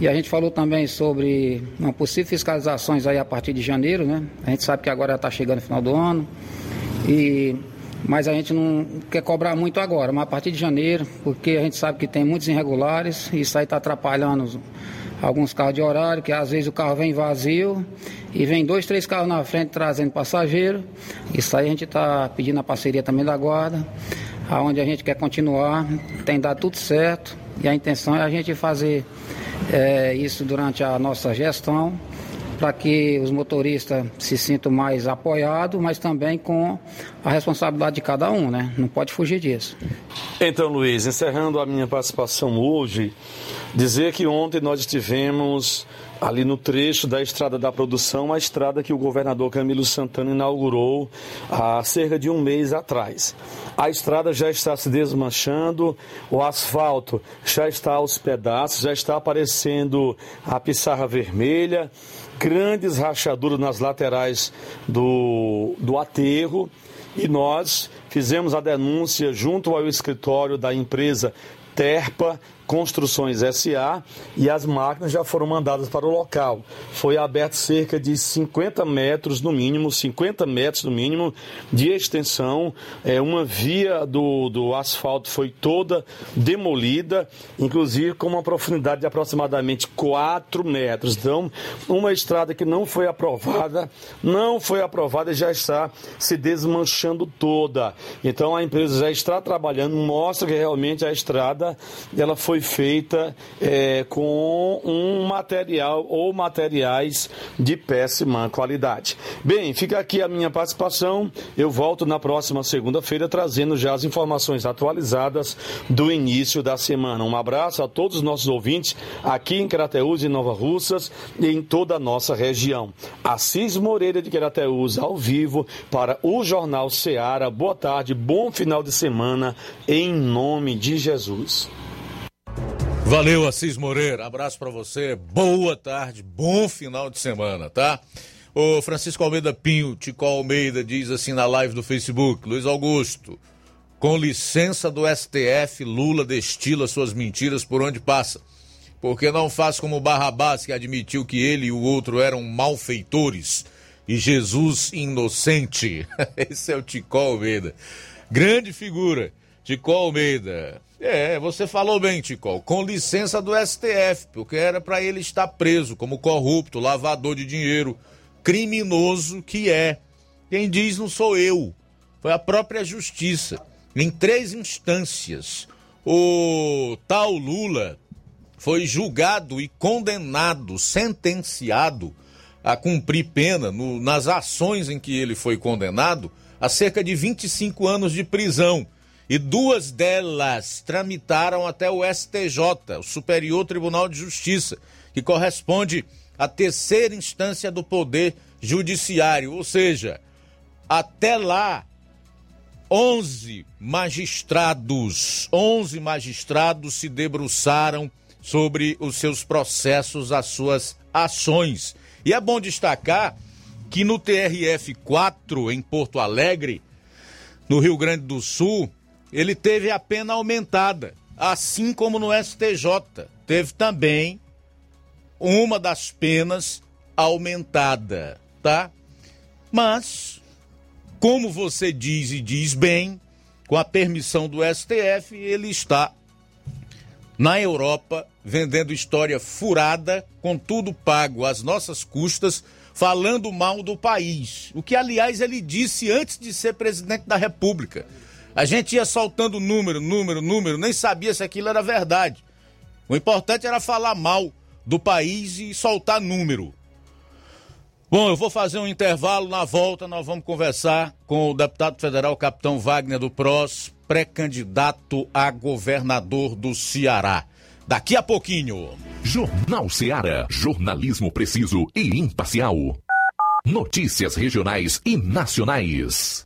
[SPEAKER 18] E a gente falou também sobre uma possível fiscalizações aí a partir de janeiro, né? A gente sabe que agora está chegando o final do ano. E mas a gente não quer cobrar muito agora, mas a partir de janeiro, porque a gente sabe que tem muitos irregulares, e isso aí está atrapalhando alguns carros de horário, que às vezes o carro vem vazio e vem dois, três carros na frente trazendo passageiro. Isso aí a gente está pedindo a parceria também da guarda, aonde a gente quer continuar, tem dado tudo certo, e a intenção é a gente fazer eh, isso durante a nossa gestão para que os motoristas se sintam mais apoiados, mas também com a responsabilidade de cada um, né? Não pode fugir disso.
[SPEAKER 15] Então, Luiz, encerrando a minha participação hoje, dizer que ontem nós estivemos ali no trecho da Estrada da Produção, a estrada que o governador Camilo Santana inaugurou há cerca de um mês atrás. A estrada já está se desmanchando, o asfalto já está aos pedaços, já está aparecendo a pissarra vermelha, grandes rachaduras nas laterais do, do aterro. E nós fizemos a denúncia junto ao escritório da empresa Terpa Construções SA e as máquinas já foram mandadas para o local. Foi aberto cerca de 50 metros no mínimo, 50 metros no mínimo de extensão. É, uma via do, do asfalto foi toda demolida, inclusive com uma profundidade de aproximadamente 4 metros. Então, uma estrada que não foi aprovada, não foi aprovada e já está se desmanchando toda. Então a empresa já está trabalhando, mostra que realmente a estrada ela foi feita é, com um material ou materiais de péssima qualidade. Bem, fica aqui a minha participação. Eu volto na próxima segunda-feira trazendo já as informações atualizadas do início da semana. Um abraço a todos os nossos ouvintes aqui em Crateús e Nova Russas e em toda a nossa região. Assis Moreira de Crateús ao vivo para o Jornal Ceará. Boa tarde, bom final de semana em nome de Jesus.
[SPEAKER 1] Valeu, Assis Moreira. Abraço pra você. Boa tarde, bom final de semana, tá? O Francisco Almeida Pinho, Tico Almeida, diz assim na live do Facebook: Luiz Augusto, com licença do STF, Lula destila suas mentiras por onde passa. Porque não faz como Barrabás, que admitiu que ele e o outro eram malfeitores e Jesus inocente. Esse é o Tico Almeida. Grande figura, Tico Almeida. É, você falou bem, Tico, com licença do STF, porque era para ele estar preso como corrupto, lavador de dinheiro, criminoso que é. Quem diz não sou eu, foi a própria justiça. Em três instâncias, o tal Lula foi julgado e condenado, sentenciado a cumprir pena no, nas ações em que ele foi condenado a cerca de 25 anos de prisão. E duas delas tramitaram até o STJ, o Superior Tribunal de Justiça, que corresponde à terceira instância do Poder Judiciário. Ou seja, até lá, 11 magistrados, 11 magistrados se debruçaram sobre os seus processos, as suas ações. E é bom destacar que no TRF 4 em Porto Alegre, no Rio Grande do Sul, ele teve a pena aumentada, assim como no STJ, teve também uma das penas aumentada, tá? Mas como você diz e diz bem, com a permissão do STF, ele está na Europa vendendo história furada, com tudo pago às nossas custas, falando mal do país. O que, aliás, ele disse antes de ser presidente da República. A gente ia soltando número, número, número, nem sabia se aquilo era verdade. O importante era falar mal do país e soltar número. Bom, eu vou fazer um intervalo. Na volta, nós vamos conversar com o deputado federal Capitão Wagner do PROS, pré-candidato a governador do Ceará. Daqui a pouquinho.
[SPEAKER 3] Jornal Ceará. Jornalismo preciso e imparcial. Notícias regionais e nacionais.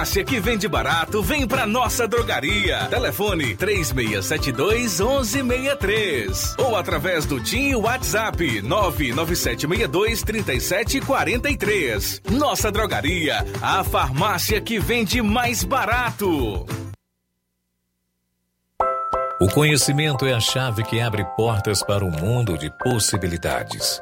[SPEAKER 19] farmácia que vende barato, vem pra nossa drogaria. Telefone 3672 1163 ou através do TIM WhatsApp 99762 3743. Nossa drogaria, a farmácia que vende mais barato.
[SPEAKER 20] O conhecimento é a chave que abre portas para um mundo de possibilidades.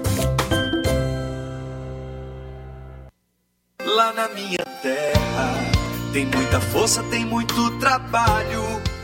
[SPEAKER 5] Na minha terra tem muita força, tem muito trabalho.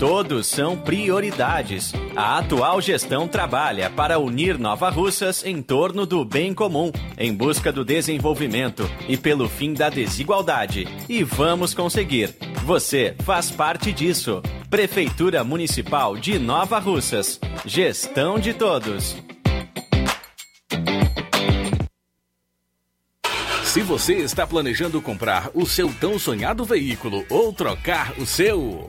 [SPEAKER 21] Todos são prioridades. A atual gestão trabalha para unir Nova Russas em torno do bem comum, em busca do desenvolvimento e pelo fim da desigualdade. E vamos conseguir. Você faz parte disso. Prefeitura Municipal de Nova Russas. Gestão de todos.
[SPEAKER 19] Se você está planejando comprar o seu tão sonhado veículo ou trocar o seu.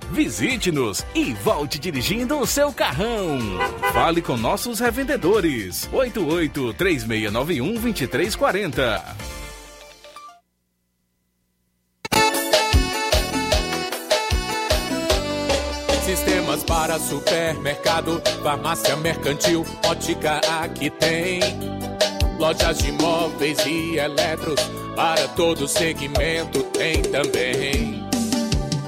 [SPEAKER 19] Visite-nos e volte dirigindo o seu carrão. Fale com nossos revendedores. 88 3691 2340.
[SPEAKER 22] Sistemas para supermercado, farmácia mercantil, ótica aqui tem. Lojas de móveis e eletros, para todo segmento tem também.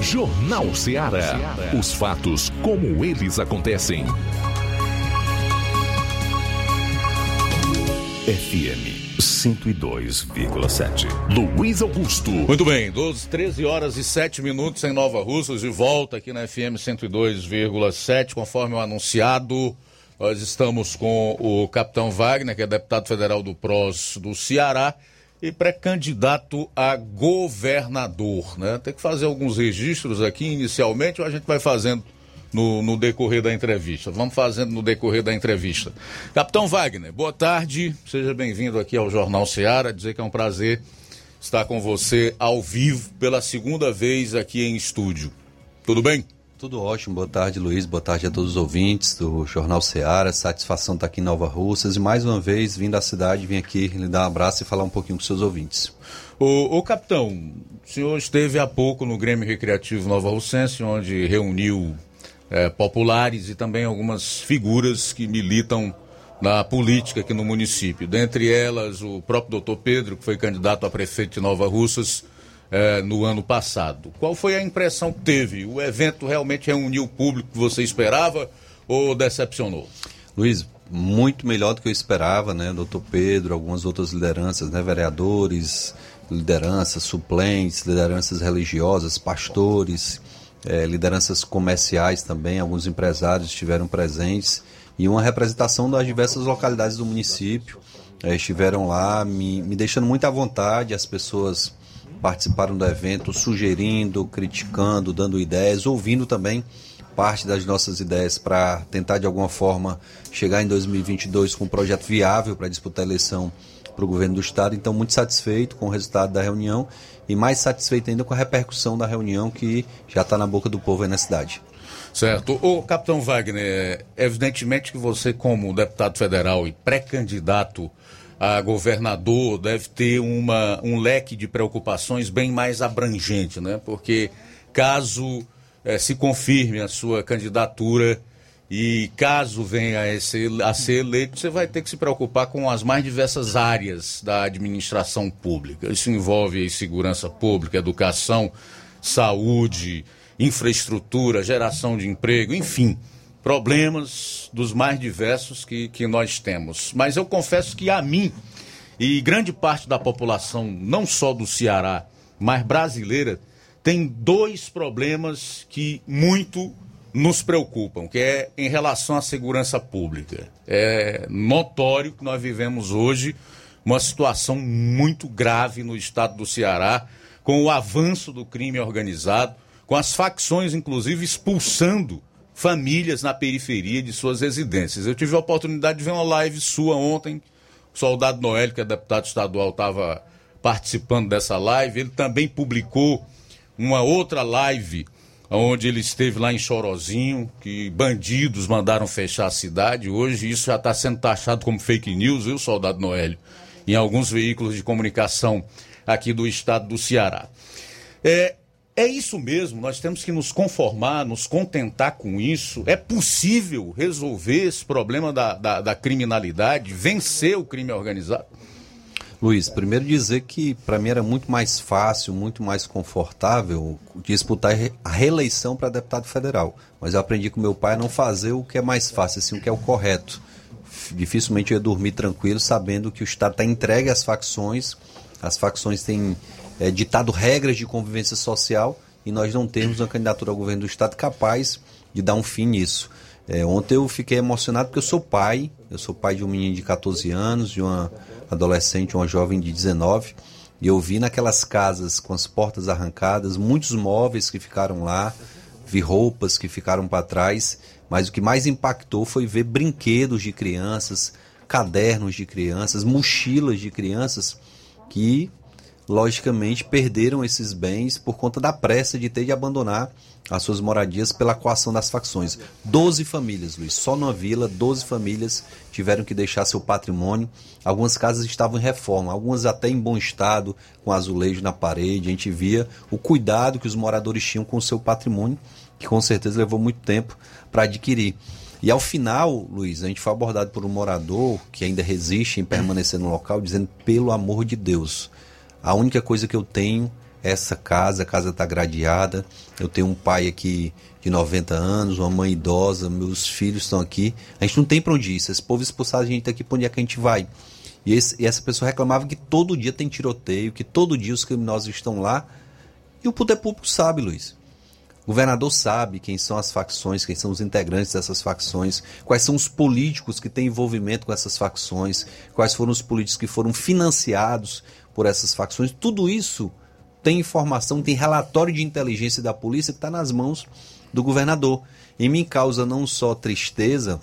[SPEAKER 3] Jornal Ceará. Os fatos como eles acontecem. FM 102,7. Luiz Augusto.
[SPEAKER 1] Muito bem, 12, 13 horas e 7 minutos em Nova Russas e volta aqui na FM 102,7, conforme o anunciado. Nós estamos com o capitão Wagner, que é deputado federal do PROS do Ceará e pré-candidato a governador, né? Tem que fazer alguns registros aqui inicialmente, ou a gente vai fazendo no, no, decorrer da entrevista. Vamos fazendo no decorrer da entrevista. Capitão Wagner, boa tarde, seja bem-vindo aqui ao Jornal Ceará. Dizer que é um prazer estar com você ao vivo pela segunda vez aqui em estúdio. Tudo bem?
[SPEAKER 23] Tudo ótimo, boa tarde Luiz, boa tarde a todos os ouvintes do Jornal Ceará, satisfação estar aqui em Nova Russas e mais uma vez vim da cidade, vim aqui lhe dar um abraço e falar um pouquinho com seus ouvintes.
[SPEAKER 1] O, o capitão, o senhor esteve há pouco no Grêmio Recreativo Nova Russense, onde reuniu é, populares e também algumas figuras que militam na política aqui no município. Dentre elas, o próprio doutor Pedro, que foi candidato a prefeito de Nova Russas é, no ano passado. Qual foi a impressão que teve? O evento realmente reuniu o público que você esperava ou decepcionou?
[SPEAKER 23] Luiz, muito melhor do que eu esperava, né? Doutor Pedro, algumas outras lideranças, né? Vereadores, lideranças suplentes, lideranças religiosas, pastores é, lideranças comerciais também, alguns empresários estiveram presentes e uma representação das diversas localidades do município é, estiveram lá, me, me deixando muito à vontade. As pessoas participaram do evento, sugerindo, criticando, dando ideias, ouvindo também parte das nossas ideias para tentar de alguma forma chegar em 2022 com um projeto viável para disputar a eleição para o governo do estado. Então, muito satisfeito com o resultado da reunião e mais satisfeito ainda com a repercussão da reunião que já está na boca do povo aí na cidade.
[SPEAKER 1] Certo. O capitão Wagner, evidentemente que você, como deputado federal e pré-candidato a governador deve ter uma, um leque de preocupações bem mais abrangente, né? Porque caso eh, se confirme a sua candidatura e caso venha a ser, a ser eleito, você vai ter que se preocupar com as mais diversas áreas da administração pública. Isso envolve segurança pública, educação, saúde, infraestrutura, geração de emprego, enfim problemas dos mais diversos que, que nós temos. Mas eu confesso que a mim e grande parte da população, não só do Ceará, mas brasileira, tem dois problemas que muito nos preocupam, que é em relação à segurança pública. É notório que nós vivemos hoje uma situação muito grave no estado do Ceará, com o avanço do crime organizado, com as facções, inclusive, expulsando famílias na periferia de suas residências. Eu tive a oportunidade de ver uma live sua ontem. O soldado Noel, que é deputado estadual, estava participando dessa live. Ele também publicou uma outra live onde ele esteve lá em Chorozinho, que bandidos mandaram fechar a cidade. Hoje isso já está sendo taxado como fake news, viu, soldado Noélio? Em alguns veículos de comunicação aqui do estado do Ceará. É, é isso mesmo, nós temos que nos conformar, nos contentar com isso. É possível resolver esse problema da, da, da criminalidade, vencer o crime organizado?
[SPEAKER 23] Luiz, primeiro dizer que para mim era muito mais fácil, muito mais confortável disputar a reeleição para deputado federal. Mas eu aprendi com meu pai a não fazer o que é mais fácil, assim, o que é o correto. Dificilmente eu ia dormir tranquilo sabendo que o Estado está entregue às facções, as facções têm é, ditado regras de convivência social e nós não temos uma candidatura ao governo do Estado capaz de dar um fim nisso. É, ontem eu fiquei emocionado porque eu sou pai, eu sou pai de um menino de 14 anos, de uma adolescente, uma jovem de 19, e eu vi naquelas casas com as portas arrancadas, muitos móveis que ficaram lá, vi roupas que ficaram para trás, mas o que mais impactou foi ver brinquedos de crianças, cadernos de crianças, mochilas de crianças que logicamente perderam esses bens por conta da pressa de ter de abandonar as suas moradias pela coação das facções. Doze famílias, Luiz, só numa vila, doze famílias tiveram que deixar seu patrimônio. Algumas casas estavam em reforma, algumas até em bom estado, com azulejo na parede. A gente via o cuidado que os moradores tinham com o seu patrimônio, que com certeza levou muito tempo para adquirir. E ao final, Luiz, a gente foi abordado por um morador que ainda resiste em permanecer no local, dizendo: pelo amor de Deus, a única coisa que eu tenho é essa casa, a casa está gradeada. Eu tenho um pai aqui de 90 anos, uma mãe idosa, meus filhos estão aqui. A gente não tem para onde ir. Se esse povo expulsar a gente aqui, para onde é que a gente vai? E, esse, e, essa pessoa reclamava que todo dia tem tiroteio, que todo dia os criminosos estão lá. E o poder público sabe, Luiz. O governador sabe quem são as facções, quem são os integrantes dessas facções, quais são os políticos que têm envolvimento com essas facções, quais foram os políticos que foram financiados por essas facções. Tudo isso tem informação, tem relatório de inteligência da polícia que está nas mãos do governador. E me causa não só tristeza,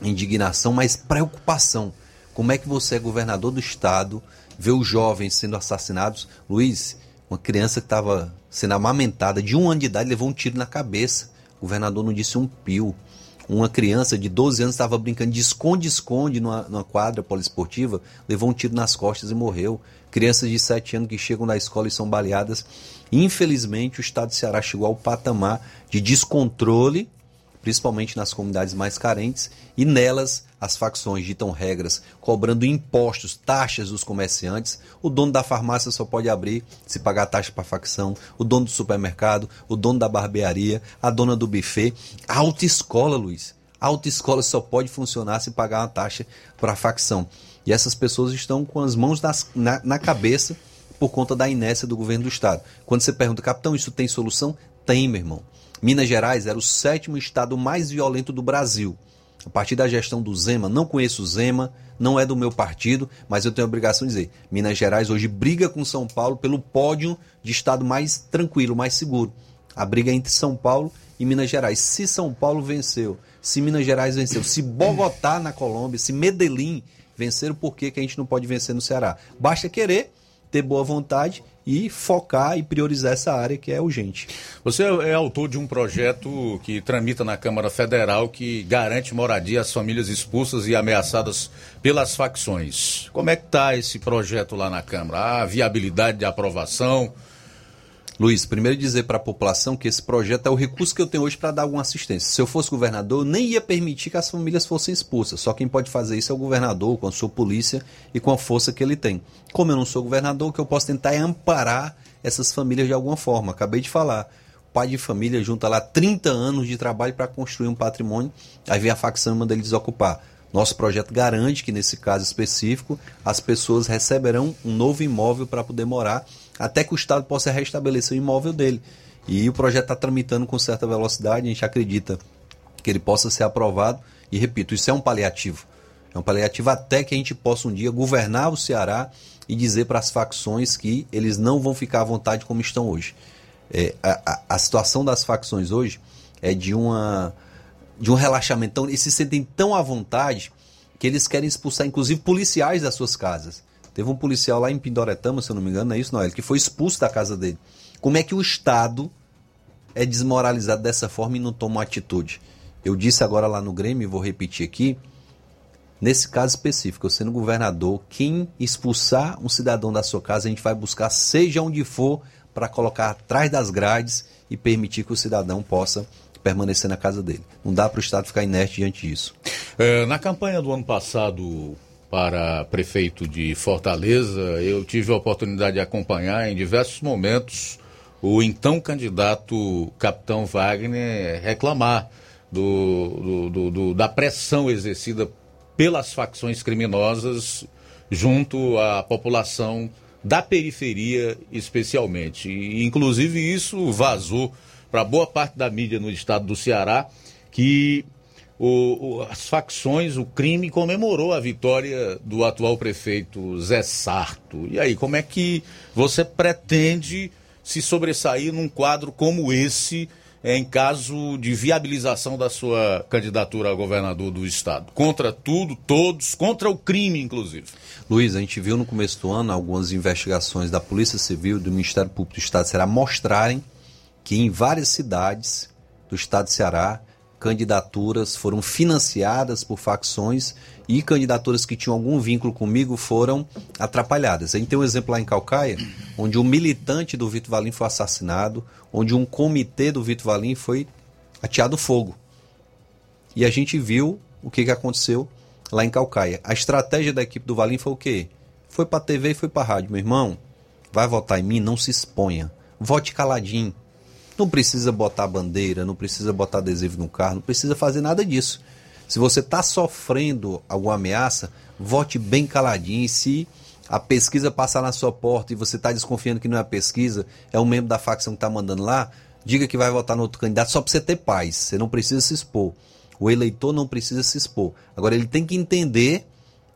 [SPEAKER 23] indignação, mas preocupação. Como é que você é governador do estado, vê os jovens sendo assassinados? Luiz, uma criança que estava sendo amamentada de um ano de idade levou um tiro na cabeça. O governador não disse um pio. Uma criança de 12 anos estava brincando de esconde-esconde numa, numa quadra poliesportiva, levou um tiro nas costas e morreu crianças de 7 anos que chegam na escola e são baleadas. Infelizmente, o estado de Ceará chegou ao patamar de descontrole, principalmente nas comunidades mais carentes, e nelas as facções ditam regras, cobrando impostos, taxas dos comerciantes. O dono da farmácia só pode abrir se pagar taxa para a facção, o dono do supermercado, o dono da barbearia, a dona do buffet. A autoescola, Luiz. A autoescola só pode funcionar se pagar uma taxa para a facção. E essas pessoas estão com as mãos nas, na, na cabeça por conta da inércia do governo do estado. Quando você pergunta, capitão, isso tem solução? Tem, meu irmão. Minas Gerais era o sétimo estado mais violento do Brasil. A partir da gestão do Zema, não conheço o Zema, não é do meu partido, mas eu tenho a obrigação de dizer: Minas Gerais hoje briga com São Paulo pelo pódio de estado mais tranquilo, mais seguro. A briga é entre São Paulo e Minas Gerais. Se São Paulo venceu, se Minas Gerais venceu, se Bogotá na Colômbia, se Medellín vencer, por que, que a gente não pode vencer no Ceará? Basta querer ter boa vontade e focar e priorizar essa área que é urgente.
[SPEAKER 1] Você é autor de um projeto que tramita na Câmara Federal que garante moradia às famílias expulsas e ameaçadas pelas facções. Como é que está esse projeto lá na Câmara? A viabilidade de aprovação?
[SPEAKER 23] Luiz, primeiro dizer para a população que esse projeto é o recurso que eu tenho hoje para dar alguma assistência. Se eu fosse governador, eu nem ia permitir que as famílias fossem expulsas. Só quem pode fazer isso é o governador, com a sua polícia e com a força que ele tem. Como eu não sou governador, o que eu posso tentar é amparar essas famílias de alguma forma. Acabei de falar. O pai de família junta lá 30 anos de trabalho para construir um patrimônio, aí vem a facção e manda ele desocupar. Nosso projeto garante que, nesse caso específico, as pessoas receberão um novo imóvel para poder morar até que o Estado possa restabelecer o imóvel dele. E o projeto está tramitando com certa velocidade, a gente acredita que ele possa ser aprovado. E repito, isso é um paliativo. É um paliativo até que a gente possa um dia governar o Ceará e dizer para as facções que eles não vão ficar à vontade como estão hoje. É, a, a, situação das facções hoje é de uma de um relaxamento. Então, eles se sentem tão à vontade que eles querem expulsar, inclusive, policiais das suas casas. Teve um policial lá em Pindoretama, se eu não me engano, não é isso, Noel, que foi expulso da casa dele. Como é que o Estado é desmoralizado dessa forma e não toma atitude? Eu disse agora lá no Grêmio, e vou repetir aqui, nesse caso específico, eu sendo governador, quem expulsar um cidadão da sua casa, a gente vai buscar, seja onde for, para colocar atrás das grades e permitir que o cidadão possa permanecer na casa dele. Não dá para o Estado ficar inerte diante disso.
[SPEAKER 1] É, na campanha do ano passado, para prefeito de Fortaleza, eu tive a oportunidade de acompanhar em diversos momentos o então candidato capitão Wagner reclamar do, do, do, da pressão exercida pelas facções criminosas junto à população da periferia, especialmente. E, inclusive, isso vazou para boa parte da mídia no estado do Ceará, que o, o, as facções, o crime comemorou a vitória do atual prefeito Zé Sarto. E aí, como é que você pretende se sobressair num quadro como esse, em caso de viabilização da sua candidatura a governador do estado? Contra tudo, todos, contra o crime, inclusive.
[SPEAKER 23] Luiz, a gente viu no começo do ano algumas investigações da Polícia Civil e do Ministério Público do Estado será mostrarem que em várias cidades do estado de Ceará candidaturas foram financiadas por facções e candidaturas que tinham algum vínculo comigo foram atrapalhadas. A gente tem um exemplo lá em Calcaia, onde um militante do Vitor Valim foi assassinado, onde um comitê do Vitor Valim foi ateado fogo. E a gente viu o que, que aconteceu lá em Calcaia. A estratégia da equipe do Valim foi o quê? Foi para TV e foi para rádio. Meu irmão, vai votar em mim, não se exponha. Vote caladinho não precisa botar bandeira, não precisa botar adesivo no carro, não precisa fazer nada disso. Se você está sofrendo alguma ameaça, vote bem caladinho. E se a pesquisa passar na sua porta e você está desconfiando que não é a pesquisa, é um membro da facção que está mandando lá, diga que vai votar no outro candidato só para você ter paz. Você não precisa se expor. O eleitor não precisa se expor. Agora, ele tem que entender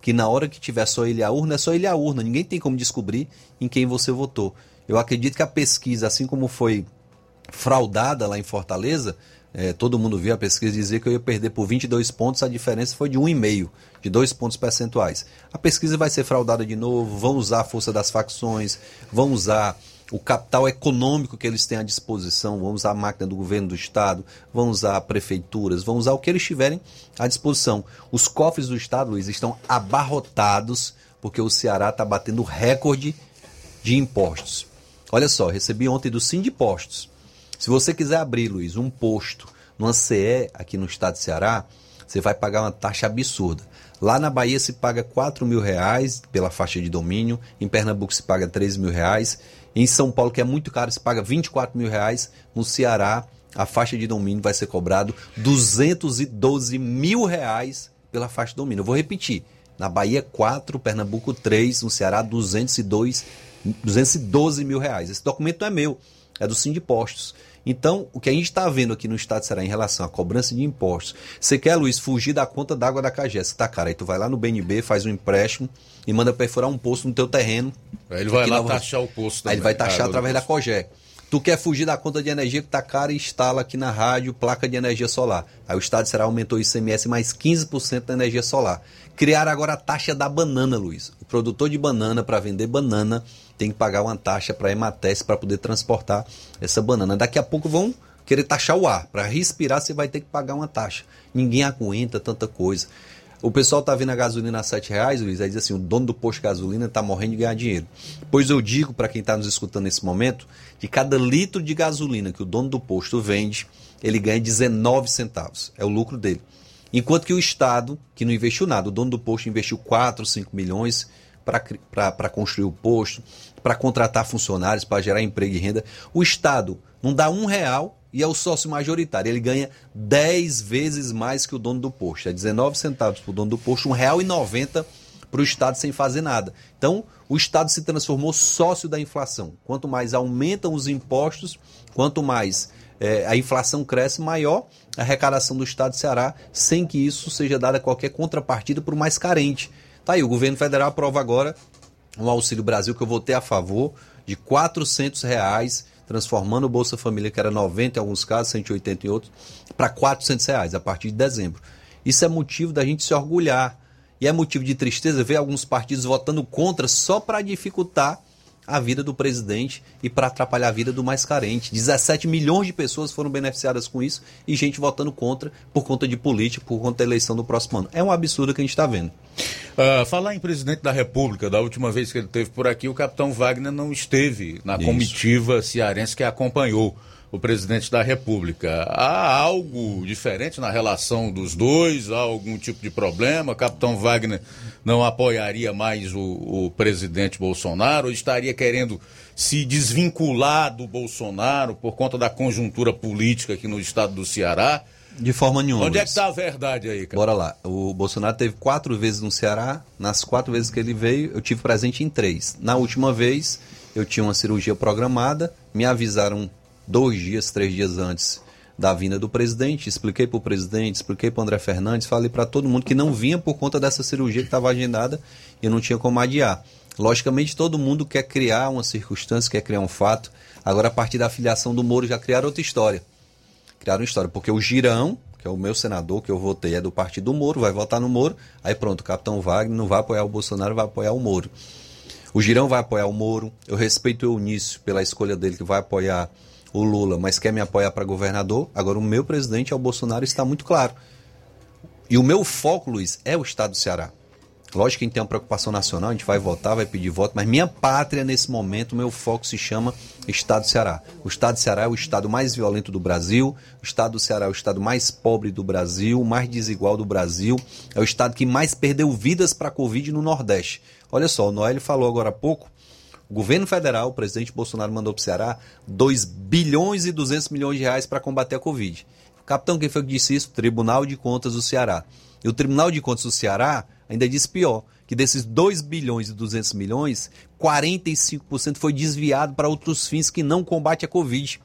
[SPEAKER 23] que na hora que tiver só ele a urna, é só ele a urna. Ninguém tem como descobrir em quem você votou. Eu acredito que a pesquisa, assim como foi fraudada lá em Fortaleza, é, todo mundo viu a pesquisa dizer que eu ia perder por 22 pontos, a diferença foi de 1,5, de 2 pontos percentuais. A pesquisa vai ser fraudada de novo, vão usar a força das facções, vão usar o capital econômico que eles têm à disposição, vão usar a máquina do governo do estado, vão usar prefeituras, vão usar o que eles tiverem à disposição. Os cofres do estado, Luiz, estão abarrotados porque o Ceará está batendo recorde de impostos. Olha só, recebi ontem do Sim de Postos se você quiser abrir, Luiz, um posto numa CE aqui no estado de Ceará, você vai pagar uma taxa absurda. Lá na Bahia se paga 4 mil reais pela faixa de domínio, em Pernambuco se paga 3 mil reais, em São Paulo, que é muito caro, se paga 24 mil reais, no Ceará a faixa de domínio vai ser cobrado 212 mil reais pela faixa de domínio. Eu vou repetir, na Bahia 4, Pernambuco 3, no Ceará 202, 212 mil reais. Esse documento não é meu, é do Sindpostos. Postos. Então, o que a gente está vendo aqui no estado será em relação à cobrança de impostos. Você quer, Luiz, fugir da conta d'água da Cagés? Tá, cara, aí tu vai lá no BNB, faz um empréstimo e manda perfurar um poço no teu terreno.
[SPEAKER 1] Aí ele vai lá taxar o poço
[SPEAKER 23] também. Aí ele vai taxar ah, através da COGÉ. Tu quer fugir da conta de energia que tá cara e instala aqui na rádio placa de energia solar. Aí o Estado será aumentou o ICMS mais 15% da energia solar. Criaram agora a taxa da banana, Luiz. O produtor de banana, para vender banana, tem que pagar uma taxa para a Emates para poder transportar essa banana. Daqui a pouco vão querer taxar o ar. Para respirar, você vai ter que pagar uma taxa. Ninguém aguenta tanta coisa. O pessoal tá vendo a gasolina a 7 reais, Luiz, aí diz assim, o dono do posto de gasolina tá morrendo de ganhar dinheiro. Pois eu digo para quem está nos escutando nesse momento, que cada litro de gasolina que o dono do posto vende, ele ganha 19 centavos. É o lucro dele. Enquanto que o Estado, que não investiu nada, o dono do posto investiu 4, 5 milhões para construir o posto, para contratar funcionários, para gerar emprego e renda. O Estado não dá um real e é o sócio majoritário. Ele ganha 10 vezes mais que o dono do posto. É 19 centavos para o dono do posto, R$ 1,90 para o Estado sem fazer nada. Então, o Estado se transformou sócio da inflação. Quanto mais aumentam os impostos, quanto mais é, a inflação cresce, maior a arrecadação do Estado do Ceará, sem que isso seja dada qualquer contrapartida o mais carente. Tá aí, o governo federal aprova agora um Auxílio Brasil que eu votei a favor de 400 reais transformando o Bolsa Família, que era 90 em alguns casos, 180 em outros, para 400 reais a partir de dezembro. Isso é motivo da gente se orgulhar. E é motivo de tristeza ver alguns partidos votando contra só para dificultar a vida do presidente e para atrapalhar a vida do mais carente. 17 milhões de pessoas foram beneficiadas com isso e gente votando contra por conta de política, por conta da eleição do próximo ano. É um absurdo que a gente está vendo.
[SPEAKER 1] Uh, falar em presidente da República, da última vez que ele esteve por aqui, o capitão Wagner não esteve na Isso. comitiva cearense que acompanhou o presidente da República. Há algo diferente na relação dos dois? Há algum tipo de problema? O capitão Wagner não apoiaria mais o, o presidente Bolsonaro? Ou estaria querendo se desvincular do Bolsonaro por conta da conjuntura política aqui no estado do Ceará?
[SPEAKER 23] De forma nenhuma.
[SPEAKER 1] Onde é que está a verdade aí, cara?
[SPEAKER 23] Bora lá. O Bolsonaro teve quatro vezes no Ceará. Nas quatro vezes que ele veio, eu tive presente em três. Na última vez, eu tinha uma cirurgia programada. Me avisaram dois dias, três dias antes da vinda do presidente. Expliquei para o presidente, expliquei para André Fernandes, falei para todo mundo que não vinha por conta dessa cirurgia que estava agendada e não tinha como adiar. Logicamente, todo mundo quer criar uma circunstância, quer criar um fato. Agora, a partir da filiação do Moro, já criaram outra história criaram uma história, porque o Girão, que é o meu senador que eu votei, é do partido do Moro, vai votar no Moro, aí pronto, o capitão Wagner não vai apoiar o Bolsonaro, vai apoiar o Moro. O Girão vai apoiar o Moro, eu respeito o Eunício pela escolha dele, que vai apoiar o Lula, mas quer me apoiar para governador. Agora, o meu presidente é o Bolsonaro, está muito claro. E o meu foco, Luiz, é o estado do Ceará. Lógico que a gente tem uma preocupação nacional, a gente vai votar, vai pedir voto, mas minha pátria, nesse momento, meu foco se chama Estado do Ceará. O Estado do Ceará é o estado mais violento do Brasil, o Estado do Ceará é o estado mais pobre do Brasil, o mais desigual do Brasil, é o estado que mais perdeu vidas para a Covid no Nordeste. Olha só, o Noel falou agora há pouco, o governo federal, o presidente Bolsonaro mandou para o Ceará 2 bilhões e 200 milhões de reais para combater a Covid. Capitão, quem foi que disse isso? Tribunal de Contas do Ceará. E o Tribunal de Contas do Ceará ainda diz pior, que desses 2 bilhões e 200 milhões, 45% foi desviado para outros fins que não combate a Covid.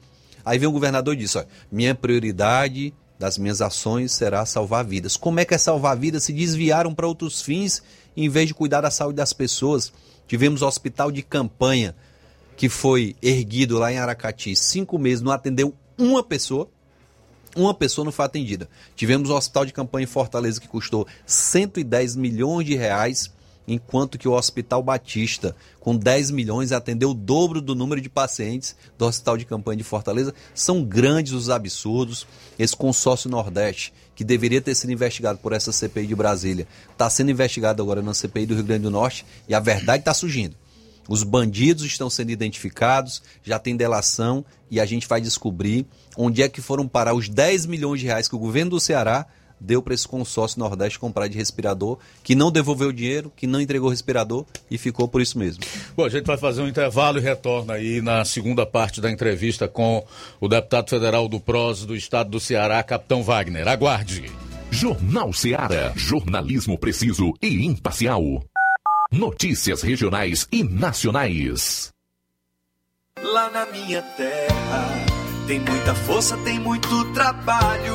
[SPEAKER 23] Aí vem o governador e diz, olha, minha prioridade das minhas ações será salvar vidas. Como é que é salvar vidas se desviaram para outros fins em vez de cuidar da saúde das pessoas? Tivemos hospital de campanha que foi erguido lá em Aracati, cinco meses, não atendeu uma pessoa uma pessoa não foi atendida. Tivemos o hospital de campanha em Fortaleza que custou 110 milhões de reais, enquanto que o Hospital Batista, com 10 milhões, atendeu o dobro do número de pacientes do Hospital de Campanha de Fortaleza. São grandes os absurdos. Esse consórcio Nordeste, que deveria ter sido investigado por essa CPI de Brasília, está sendo investigado agora na CPI do Rio Grande do Norte e a verdade está surgindo. Os bandidos estão sendo identificados, já tem delação e a gente vai descobrir onde é que foram parar os 10 milhões de reais que o governo do Ceará deu para esse consórcio Nordeste comprar de respirador, que não devolveu o dinheiro, que não entregou o respirador e ficou por isso mesmo.
[SPEAKER 1] Bom, a gente vai fazer um intervalo e retorna aí na segunda parte da entrevista com o deputado federal do PROS do estado do Ceará, Capitão Wagner. Aguarde.
[SPEAKER 3] Jornal Ceará, jornalismo preciso e imparcial. Notícias regionais e nacionais.
[SPEAKER 4] Lá na minha terra tem muita força, tem muito trabalho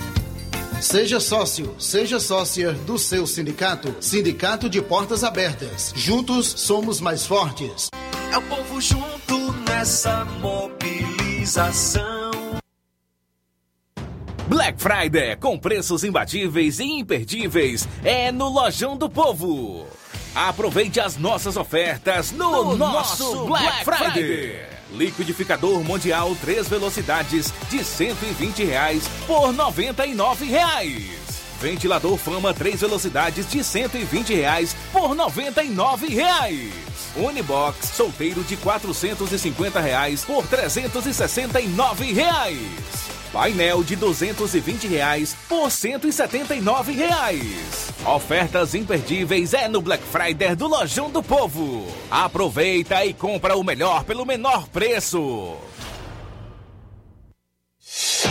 [SPEAKER 24] Seja sócio, seja sócia do seu sindicato. Sindicato de Portas Abertas. Juntos somos mais fortes.
[SPEAKER 4] É o povo junto nessa mobilização.
[SPEAKER 11] Black Friday com preços imbatíveis e imperdíveis é no Lojão do Povo. Aproveite as nossas ofertas no,
[SPEAKER 5] No
[SPEAKER 11] nosso,
[SPEAKER 5] nosso
[SPEAKER 11] Black,
[SPEAKER 5] Black
[SPEAKER 11] Friday.
[SPEAKER 5] Friday.
[SPEAKER 11] Liquidificador Mundial 3 velocidades de 120 reais por 99 reais. Ventilador Fama 3 velocidades de 120 reais por 99 reais. Unibox solteiro de 450 reais por 369 reais. Painel de 220 reais por 179 reais. Ofertas imperdíveis é no Black Friday do Lojão do Povo. Aproveita e compra o melhor pelo menor preço.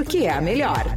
[SPEAKER 25] porque é a melhor.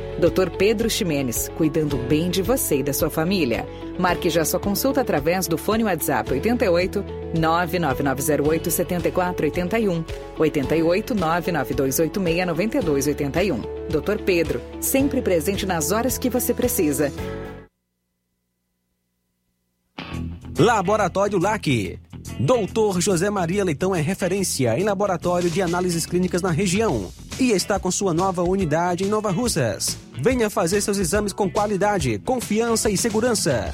[SPEAKER 25] Dr. Pedro Ximenes, cuidando bem de você e da sua família. Marque já sua consulta através do fone WhatsApp 88 99908 7481 88 99286 9281. Dr. Pedro, sempre presente nas horas que você precisa.
[SPEAKER 2] Laboratório LAC. Doutor José Maria Leitão é referência em laboratório de análises clínicas na região e está com sua nova unidade em Nova Russas. Venha fazer seus exames com qualidade, confiança e segurança.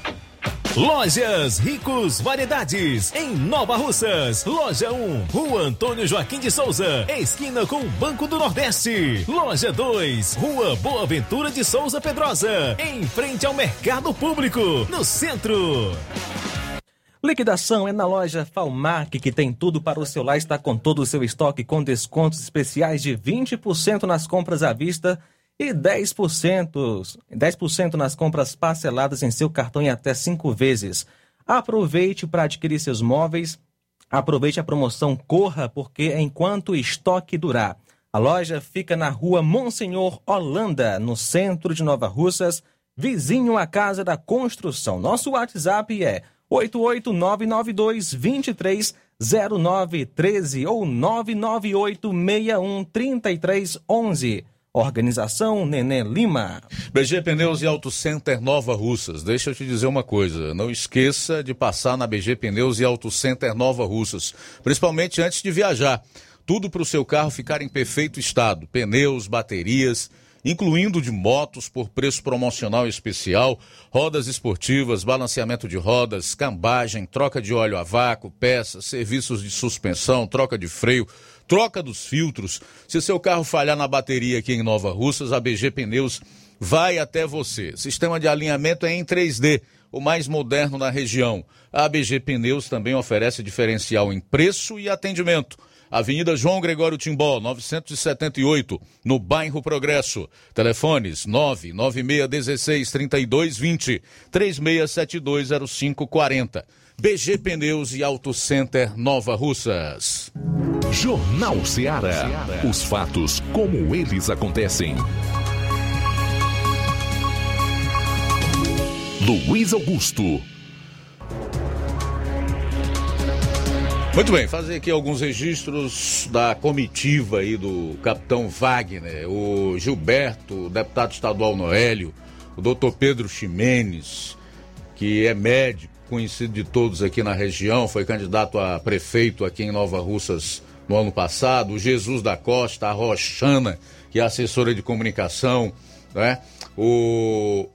[SPEAKER 5] Lojas Ricos Variedades, em Nova Russas. Loja 1, Rua Antônio Joaquim de Souza, esquina com o Banco do Nordeste. Loja 2, Rua Boa Ventura de Souza Pedrosa, em frente ao Mercado Público, no centro.
[SPEAKER 2] Liquidação é na loja Falmac, que tem tudo para o seu lar, está com todo o seu estoque com descontos especiais de 20% nas compras à vista e 10%, 10% nas compras parceladas em seu cartão em até cinco vezes. Aproveite para adquirir seus móveis. Aproveite a promoção Corra, porque é enquanto o estoque durar. A loja fica na rua Monsenhor Holanda, no centro de Nova Russas, vizinho à Casa da Construção. Nosso WhatsApp é 88992 230913 ou 998613311. Organização Nenê Lima.
[SPEAKER 1] BG Pneus e Auto Center Nova Russas. Deixa eu te dizer uma coisa. Não esqueça de passar na BG Pneus e Auto Center Nova Russas. Principalmente antes de viajar. Tudo para o seu carro ficar em perfeito estado. Pneus, baterias, incluindo de motos por preço promocional especial, rodas esportivas, balanceamento de rodas, cambagem, troca de óleo a vácuo, peças, serviços de suspensão, troca de freio troca dos filtros. Se seu carro falhar na bateria aqui em Nova Russas, a BG Pneus vai até você. Sistema de alinhamento é em 3D, o mais moderno na região. A BG Pneus também oferece diferencial em preço e atendimento. Avenida João Gregório Timbó, 978, no bairro Progresso. Telefones 99616 3220 36720540. BG Pneus e Auto Center Nova Russas.
[SPEAKER 3] Jornal Ceará. Os fatos como eles acontecem. Luiz Augusto.
[SPEAKER 1] Muito bem, fazer aqui alguns registros da comitiva aí do capitão Wagner, o Gilberto, o deputado estadual Noélio, o doutor Pedro Ximenes, que é médico, conhecido de todos aqui na região, foi candidato a prefeito aqui em Nova Russas no ano passado, o Jesus da Costa, a Roxana, que é assessora de comunicação, né? o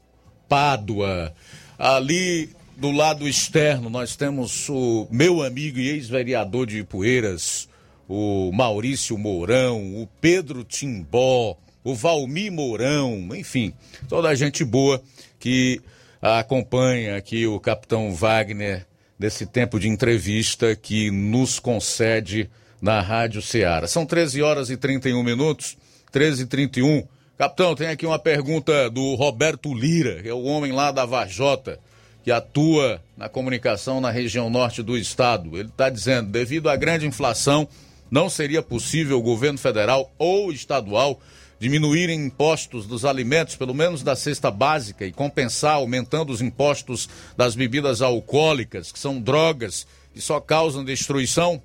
[SPEAKER 1] Pádua, ali do lado externo nós temos o meu amigo e ex-vereador de Ipueiras, o Maurício Mourão, o Pedro Timbó, o Valmir Mourão, enfim, toda a gente boa que acompanha aqui o capitão Wagner desse tempo de entrevista que nos concede na Rádio Ceará. São 13 horas e 31 minutos, 13 e 31. Capitão, tem aqui uma pergunta do Roberto Lira, que é o homem lá da Vajota, que atua na comunicação na região norte do estado. Ele está dizendo, devido à grande inflação, não seria possível o governo federal ou estadual diminuírem impostos dos alimentos, pelo menos da cesta básica, e compensar aumentando os impostos das bebidas alcoólicas, que são drogas que só causam destruição?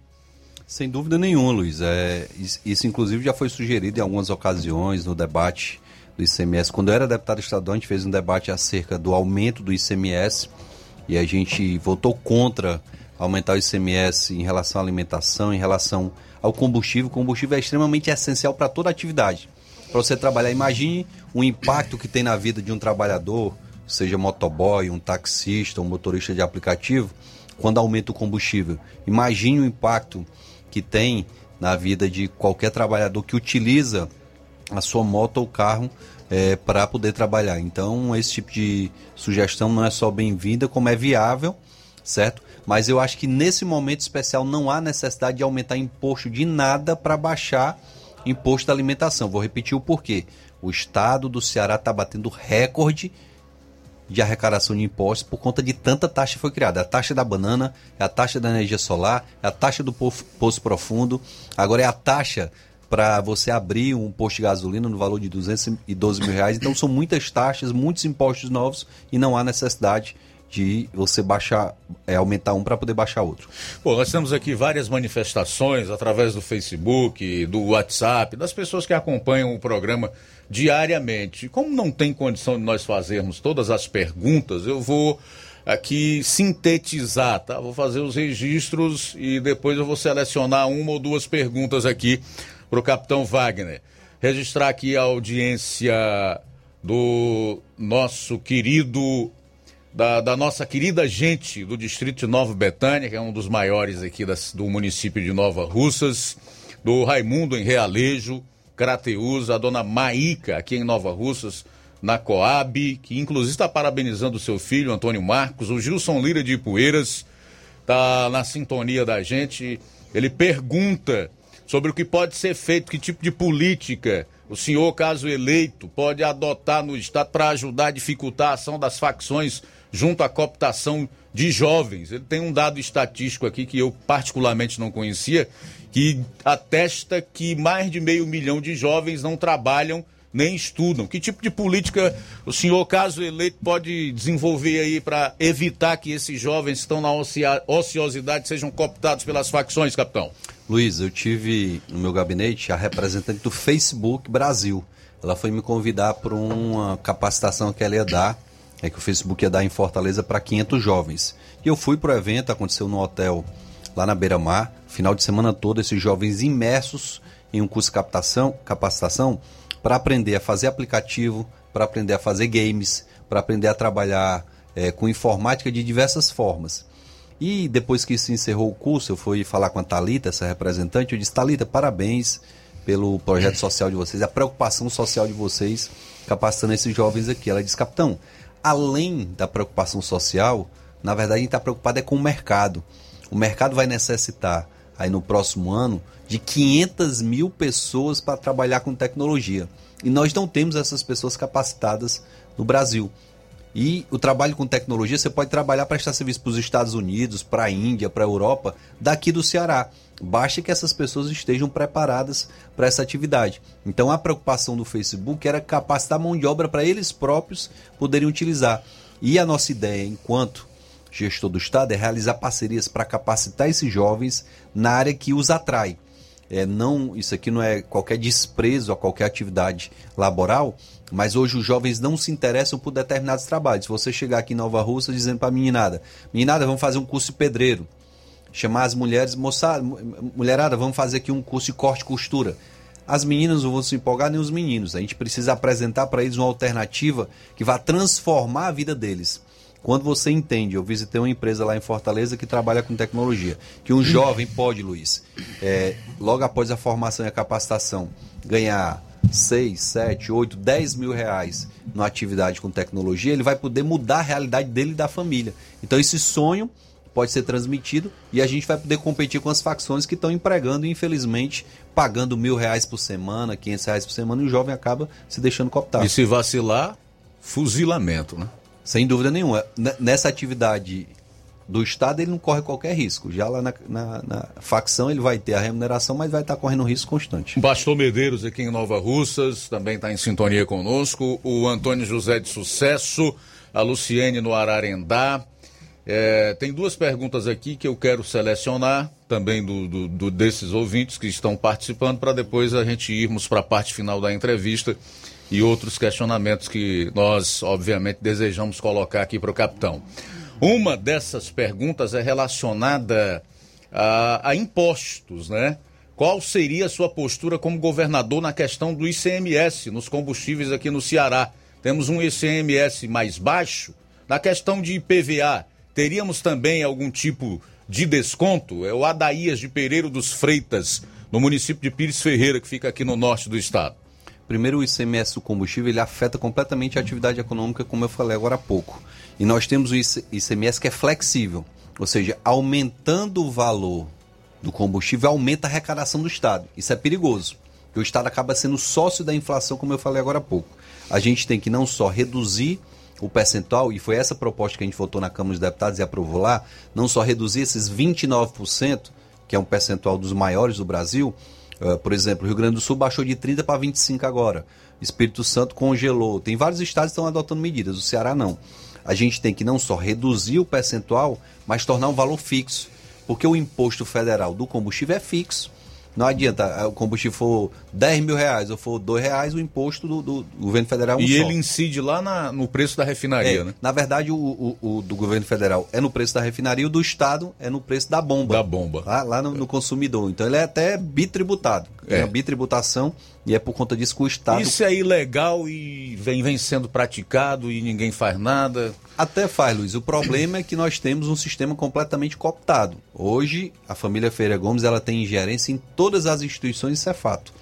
[SPEAKER 23] Sem dúvida nenhuma, Luiz. É, isso, inclusive, já foi sugerido em algumas ocasiões no debate do ICMS. Quando eu era deputado estadual, a gente fez um debate acerca do aumento do ICMS e a gente votou contra aumentar o ICMS em relação à alimentação, em relação ao combustível. O combustível é extremamente essencial para toda atividade. Para você trabalhar, imagine o impacto que tem na vida de um trabalhador, seja motoboy, um taxista, um motorista de aplicativo, quando aumenta o combustível. Imagine o impacto que tem na vida de qualquer trabalhador que utiliza a sua moto ou carro é, para poder trabalhar. Então, esse tipo de sugestão não é só bem-vinda, como é viável, certo? Mas eu acho que nesse momento especial não há necessidade de aumentar imposto de nada para baixar imposto da alimentação. Vou repetir o porquê. O estado do Ceará está batendo recorde de arrecadação de impostos por conta de tanta taxa que foi criada. A taxa da banana, a taxa da energia solar, a taxa do poço profundo, agora é a taxa para você abrir um posto de gasolina no valor de 212 mil reais. Então são muitas taxas, muitos impostos novos e não há necessidade de você baixar, é, aumentar um para poder baixar outro.
[SPEAKER 1] Bom, nós temos aqui várias manifestações através do Facebook, do WhatsApp, das pessoas que acompanham o programa diariamente. Como não tem condição de nós fazermos todas as perguntas, eu vou aqui sintetizar, tá? Vou fazer os registros e depois eu vou selecionar uma ou duas perguntas aqui para o capitão Wagner. Registrar aqui a audiência do nosso querido, da, da nossa querida gente do distrito de Nova Betânia, que é um dos maiores aqui das, do município de Nova Russas, do Raimundo em Realejo, Crateus, a dona Maíca aqui em Nova Russas, na Coab, que inclusive está parabenizando o seu filho, Antônio Marcos, o Gilson Lira de Ipueiras, está na sintonia da gente. Ele pergunta sobre o que pode ser feito, que tipo de política o senhor, caso eleito, pode adotar no Estado para ajudar a dificultar a ação das facções junto à cooptação de jovens. Ele tem um dado estatístico aqui que eu particularmente não conhecia, que atesta que mais de meio milhão de jovens não trabalham nem estudam. Que tipo de política o senhor, caso eleito, pode desenvolver aí para evitar que esses jovens que estão na ociosidade sejam cooptados pelas facções, capitão?
[SPEAKER 23] Luiz, eu tive no meu gabinete a representante do Facebook Brasil. Ela foi me convidar para uma capacitação que ela ia dar, é que o Facebook ia dar em Fortaleza para 500 jovens. E eu fui para o evento, aconteceu no hotel lá na Beira-Mar, final de semana todo, esses jovens imersos em um curso de captação, capacitação para aprender a fazer aplicativo, para aprender a fazer games, para aprender a trabalhar é, com informática de diversas formas. E depois que se encerrou o curso, eu fui falar com a Talita, essa representante, eu disse: Talita, parabéns pelo projeto social de vocês, a preocupação social de vocês capacitando esses jovens aqui. Ela disse: Capitão, além da preocupação social, na verdade a gente está preocupado é com o mercado. O mercado vai necessitar aí no próximo ano de 500 mil pessoas para trabalhar com tecnologia. E nós não temos essas pessoas capacitadas no Brasil. E o trabalho com tecnologia, você pode trabalhar para prestar serviço para os Estados Unidos, para a Índia, para a Europa, daqui do Ceará. Basta que essas pessoas estejam preparadas para essa atividade. Então a preocupação do Facebook era capacitar mão de obra para eles próprios poderem utilizar. E a nossa ideia, enquanto gestor do Estado, é realizar parcerias para capacitar esses jovens na área que os atrai é, não, isso aqui não é qualquer desprezo a qualquer atividade laboral, mas hoje os jovens não se interessam por determinados trabalhos. Se você chegar aqui em Nova Rússia dizendo para a meninada, meninada, vamos fazer um curso de pedreiro, chamar as mulheres, moçada, mulherada, vamos fazer aqui um curso de corte e costura. As meninas não vão se empolgar, nem os meninos. A gente precisa apresentar para eles uma alternativa que vá transformar a vida deles. Quando você entende, eu visitei uma empresa lá em Fortaleza que trabalha com tecnologia, que um jovem pode, Luiz, é, logo após a formação e a capacitação, ganhar 6, 7, 8, 10 mil reais numa atividade com tecnologia, ele vai poder mudar a realidade dele e da família. Então esse sonho pode ser transmitido e a gente vai poder competir com as facções que estão empregando, infelizmente, pagando mil reais por semana, 500 reais por semana, e o jovem acaba se deixando cooptar.
[SPEAKER 1] E se vacilar, fuzilamento, né?
[SPEAKER 23] Sem dúvida nenhuma. Nessa atividade do Estado, ele não corre qualquer risco. Já lá na, na, na, facção, ele vai ter a remuneração, mas vai estar correndo risco constante.
[SPEAKER 1] Bastou Medeiros, aqui em Nova Russas, também está em sintonia conosco. O Antônio José de Sucesso, a Luciene no Ararendá. É, tem duas perguntas aqui que eu quero selecionar, também do, do, do desses ouvintes que estão participando, para depois a gente irmos para a parte final da entrevista e outros questionamentos que nós, obviamente, desejamos colocar aqui para o capitão. Uma dessas perguntas é relacionada a, a, impostos, né? Qual seria a sua postura como governador na questão do ICMS nos combustíveis aqui no Ceará? Temos um ICMS mais baixo. Na questão de IPVA, teríamos também algum tipo de desconto? É o Adaías de Pereiro dos Freitas, no município de Pires Ferreira, que fica aqui no norte do estado.
[SPEAKER 23] Primeiro, o ICMS do combustível ele afeta completamente a atividade econômica, como eu falei agora há pouco. E nós temos o ICMS que é flexível, ou seja, aumentando o valor do combustível, aumenta a arrecadação do Estado. Isso é perigoso, porque o Estado acaba sendo sócio da inflação, como eu falei agora há pouco. A gente tem que não só reduzir o percentual, e foi essa proposta que a gente votou na Câmara dos Deputados e aprovou lá, não só reduzir esses 29%, que é um percentual dos maiores do Brasil, Uh, por exemplo, Rio Grande do Sul baixou de 30 para 25 agora. Espírito Santo congelou. Tem vários estados que estão adotando medidas, o Ceará não. A gente tem que não só reduzir o percentual, mas tornar um valor fixo. Porque o imposto federal do combustível é fixo. Não adianta, eh, o combustível for 10 mil reais ou for 2 reais, o imposto do, do governo federal é um
[SPEAKER 1] E
[SPEAKER 23] só.
[SPEAKER 1] ele incide lá na- no preço da refinaria,
[SPEAKER 23] É,
[SPEAKER 1] né?
[SPEAKER 23] Na verdade, o, o- o do governo federal é no preço da refinaria, o do estado é no preço da bomba.
[SPEAKER 1] Da bomba.
[SPEAKER 23] Lá, lá no, no consumidor. Então ele é até bitributado. É.
[SPEAKER 1] É.
[SPEAKER 23] uma bitributação e é por conta disso que o estado.
[SPEAKER 1] Isso é ilegal e vem, vem sendo praticado e ninguém faz nada.
[SPEAKER 23] Até faz, Luiz. O problema é que nós temos um sistema completamente cooptado. Hoje, a família Feira Gomes ela tem ingerência em todas as instituições, isso é fato.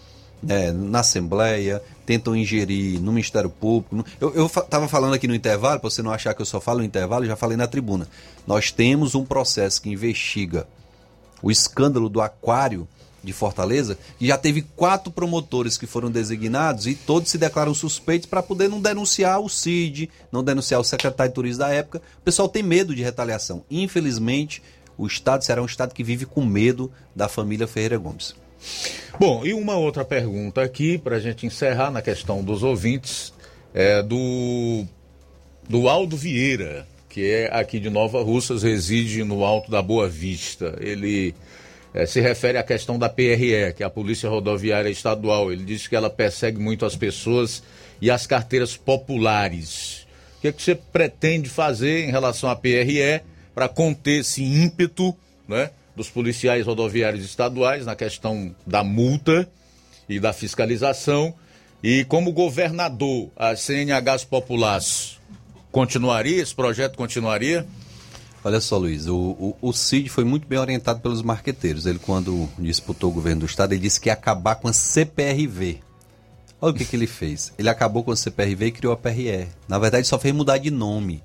[SPEAKER 23] É, na Assembleia, tentam ingerir no Ministério Público. Eu estava falando aqui no intervalo, para você não achar que eu só falo no intervalo, já falei na tribuna. Nós temos um processo que investiga o escândalo do aquário de Fortaleza, e já teve quatro promotores que foram designados e todos se declaram suspeitos para poder não denunciar o CID, não denunciar o secretário de turismo da época. O pessoal tem medo de retaliação. Infelizmente, o Estado será um Estado que vive com medo da família Ferreira Gomes.
[SPEAKER 1] Bom, e uma outra pergunta aqui, para a gente encerrar na questão dos ouvintes, é do, do Aldo Vieira, que é aqui de Nova Russas, reside no Alto da Boa Vista. Ele eh, se refere à questão da PRE, que é a Polícia Rodoviária Estadual. Ele diz que ela persegue muito as pessoas e as carteiras populares. O que, é que você pretende fazer em relação à PRE para conter esse ímpeto né, dos policiais rodoviários estaduais na questão da multa e da fiscalização? E como governador, a CNHs populares continuaria? Esse projeto continuaria?
[SPEAKER 23] Olha só, Luiz, o, o, o Cid foi muito bem orientado pelos marqueteiros. Ele, quando disputou o governo do estado, ele disse que ia acabar com a CPRV. Olha o que, que ele fez. Ele acabou com a CPRV e criou a PRE. Na verdade, só fez mudar de nome.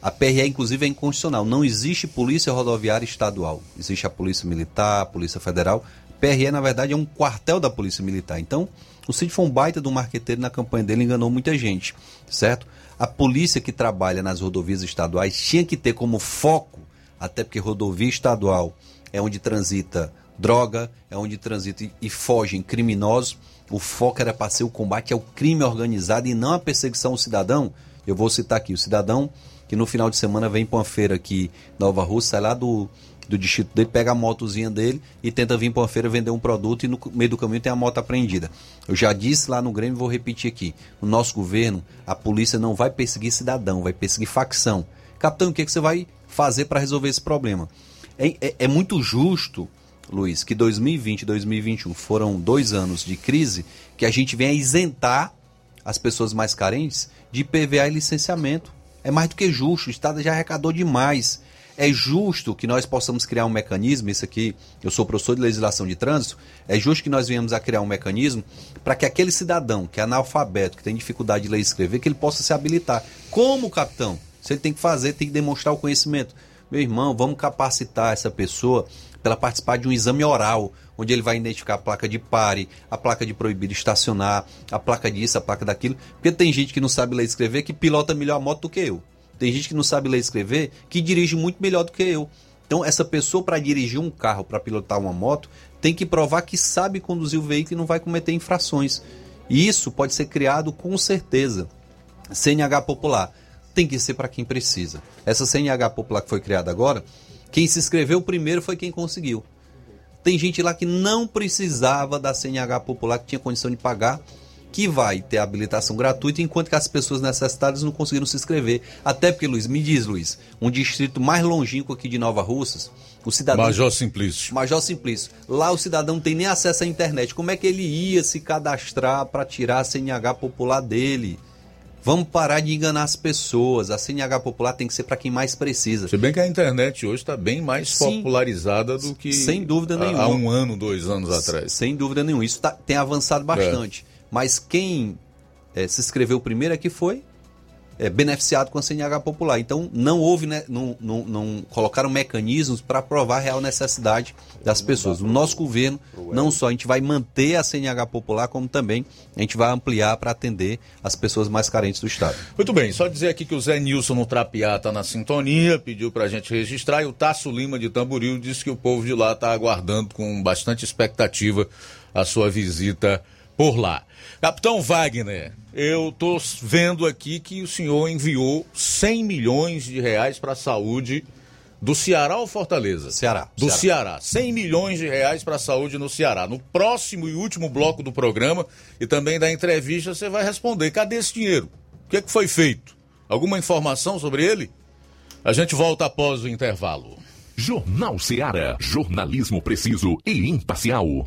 [SPEAKER 23] A PRE, inclusive, é inconstitucional. Não existe polícia rodoviária estadual. Existe a Polícia Militar, a Polícia Federal. PRE, na verdade, é um quartel da Polícia Militar. Então, o Cid foi um baita do marqueteiro na campanha dele, enganou muita gente, certo? A polícia que trabalha nas rodovias estaduais tinha que ter como foco, até porque rodovia estadual é onde transita droga, é onde transita e, fogem criminosos. O foco era para ser o combate ao crime organizado e não a perseguição ao cidadão. Eu vou citar aqui, o cidadão que no final de semana vem para uma feira aqui Nova Rússia, sai lá do, do distrito dele, pega a motozinha dele e tenta vir para uma feira vender um produto e no meio do caminho tem a moto apreendida. Eu já disse lá no Grêmio vou repetir aqui. No nosso governo, a polícia não vai perseguir cidadão, vai perseguir facção. Capitão, o que, que você vai fazer para resolver esse problema? É, é, é muito justo, Luiz, que 2020 e 2021 foram dois anos de crise que a gente venha isentar as pessoas mais carentes de PVA e licenciamento. É mais do que justo, o Estado já arrecadou demais. É justo que nós possamos criar um mecanismo, isso aqui, eu sou professor de legislação de trânsito, é justo que nós venhamos a criar um mecanismo para que aquele cidadão que é analfabeto, que tem dificuldade de ler e escrever, que ele possa se habilitar. Como, capitão? Se ele tem que fazer, tem que demonstrar o conhecimento. Meu irmão, vamos capacitar essa pessoa para participar de um exame oral, onde ele vai identificar a placa de pare, a placa de proibido estacionar, a placa disso, a placa daquilo. Porque tem gente que não sabe ler e escrever que pilota melhor a moto do que eu. Tem gente que não sabe ler e escrever que dirige muito melhor do que eu. Então, essa pessoa, para dirigir um carro, para pilotar uma moto, tem que provar que sabe conduzir o veículo e não vai cometer infrações. E isso pode ser criado com certeza. CNH popular tem que ser para quem precisa. Essa CNH popular que foi criada agora, quem se inscreveu primeiro foi quem conseguiu. Tem gente lá que não precisava da CNH popular, que tinha condição de pagar, que vai ter habilitação gratuita, enquanto que as pessoas necessitadas não conseguiram se inscrever. Até porque, Luiz, me diz, Luiz, um distrito mais longínquo aqui de Nova Russas, o cidadão.
[SPEAKER 1] Major Simplício.
[SPEAKER 23] Major Simplício. Lá o cidadão não tem nem acesso à internet. Como é que ele ia se cadastrar para tirar a CNH popular dele? Vamos parar de enganar as pessoas. A CNH popular tem que ser para quem mais precisa.
[SPEAKER 1] Se bem que a internet hoje está bem mais
[SPEAKER 23] Sim.
[SPEAKER 1] popularizada do que
[SPEAKER 23] Sem dúvida nenhuma.
[SPEAKER 1] há um ano, dois anos atrás.
[SPEAKER 23] Sem dúvida nenhuma. Isso tá- tem avançado bastante. Mas quem eh, se inscreveu primeiro é que foi eh, beneficiado com a CNH popular. Então não houve, né, não, não, não colocaram mecanismos para provar a real necessidade das pessoas. O nosso governo, não só a gente vai manter a CNH popular, como também a gente vai ampliar para atender as pessoas mais carentes do Estado.
[SPEAKER 1] Muito bem, só dizer aqui que o Zé Nilson no Trapiá tá na sintonia, pediu pra gente registrar, e o Tasso Lima de Tamboril disse que o povo de lá está aguardando com bastante expectativa a sua visita por lá. Capitão Wagner, eu tô vendo aqui que o senhor enviou 100 milhões de reais para a saúde Do Ceará ou Fortaleza?
[SPEAKER 23] Ceará.
[SPEAKER 1] Do
[SPEAKER 23] Ceará.
[SPEAKER 1] Ceará. 100 milhões de reais para a saúde no Ceará. No próximo e último bloco do programa e também da entrevista, você vai responder: cadê esse dinheiro? O que, é que foi feito? Alguma informação sobre ele? A gente volta após o intervalo.
[SPEAKER 3] Jornal Ceará. Jornalismo preciso e imparcial.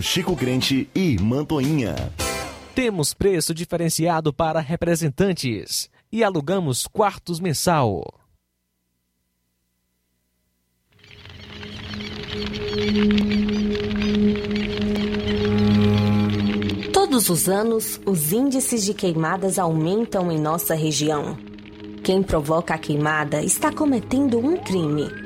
[SPEAKER 26] Chico Crente e Mantoinha.
[SPEAKER 27] Temos preço diferenciado para representantes e alugamos quartos mensal.
[SPEAKER 28] Todos os anos, os índices de queimadas aumentam em nossa região. Quem provoca a queimada está cometendo um crime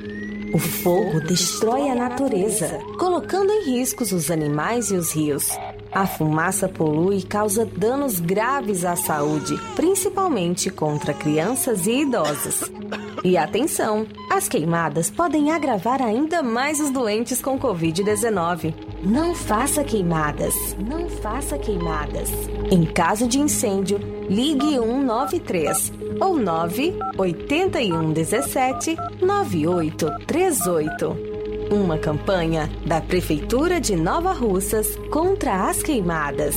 [SPEAKER 28] o fogo destrói a natureza, colocando em riscos os animais e os rios. A fumaça polui e causa danos graves à saúde, principalmente contra crianças e idosos. E atenção, as queimadas podem agravar ainda mais os doentes com Covid-19. Não faça queimadas, não faça queimadas. Em caso de incêndio, ligue 193 ou 981 17 9838. Uma campanha da Prefeitura de Nova Russas contra as queimadas.